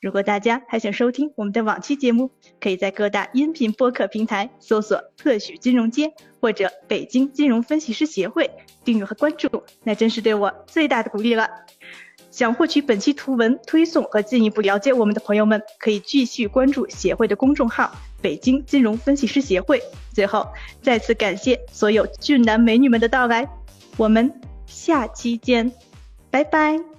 如果大家还想收听我们的往期节目，可以在各大音频播客平台搜索“特许金融街”或者“北京金融分析师协会”，订阅和关注，那真是对我最大的鼓励了。想获取本期图文推送和进一步了解我们的朋友们，可以继续关注协会的公众号。北京金融分析师协会。最后，再次感谢所有俊男美女们的到来，我们下期见，拜拜。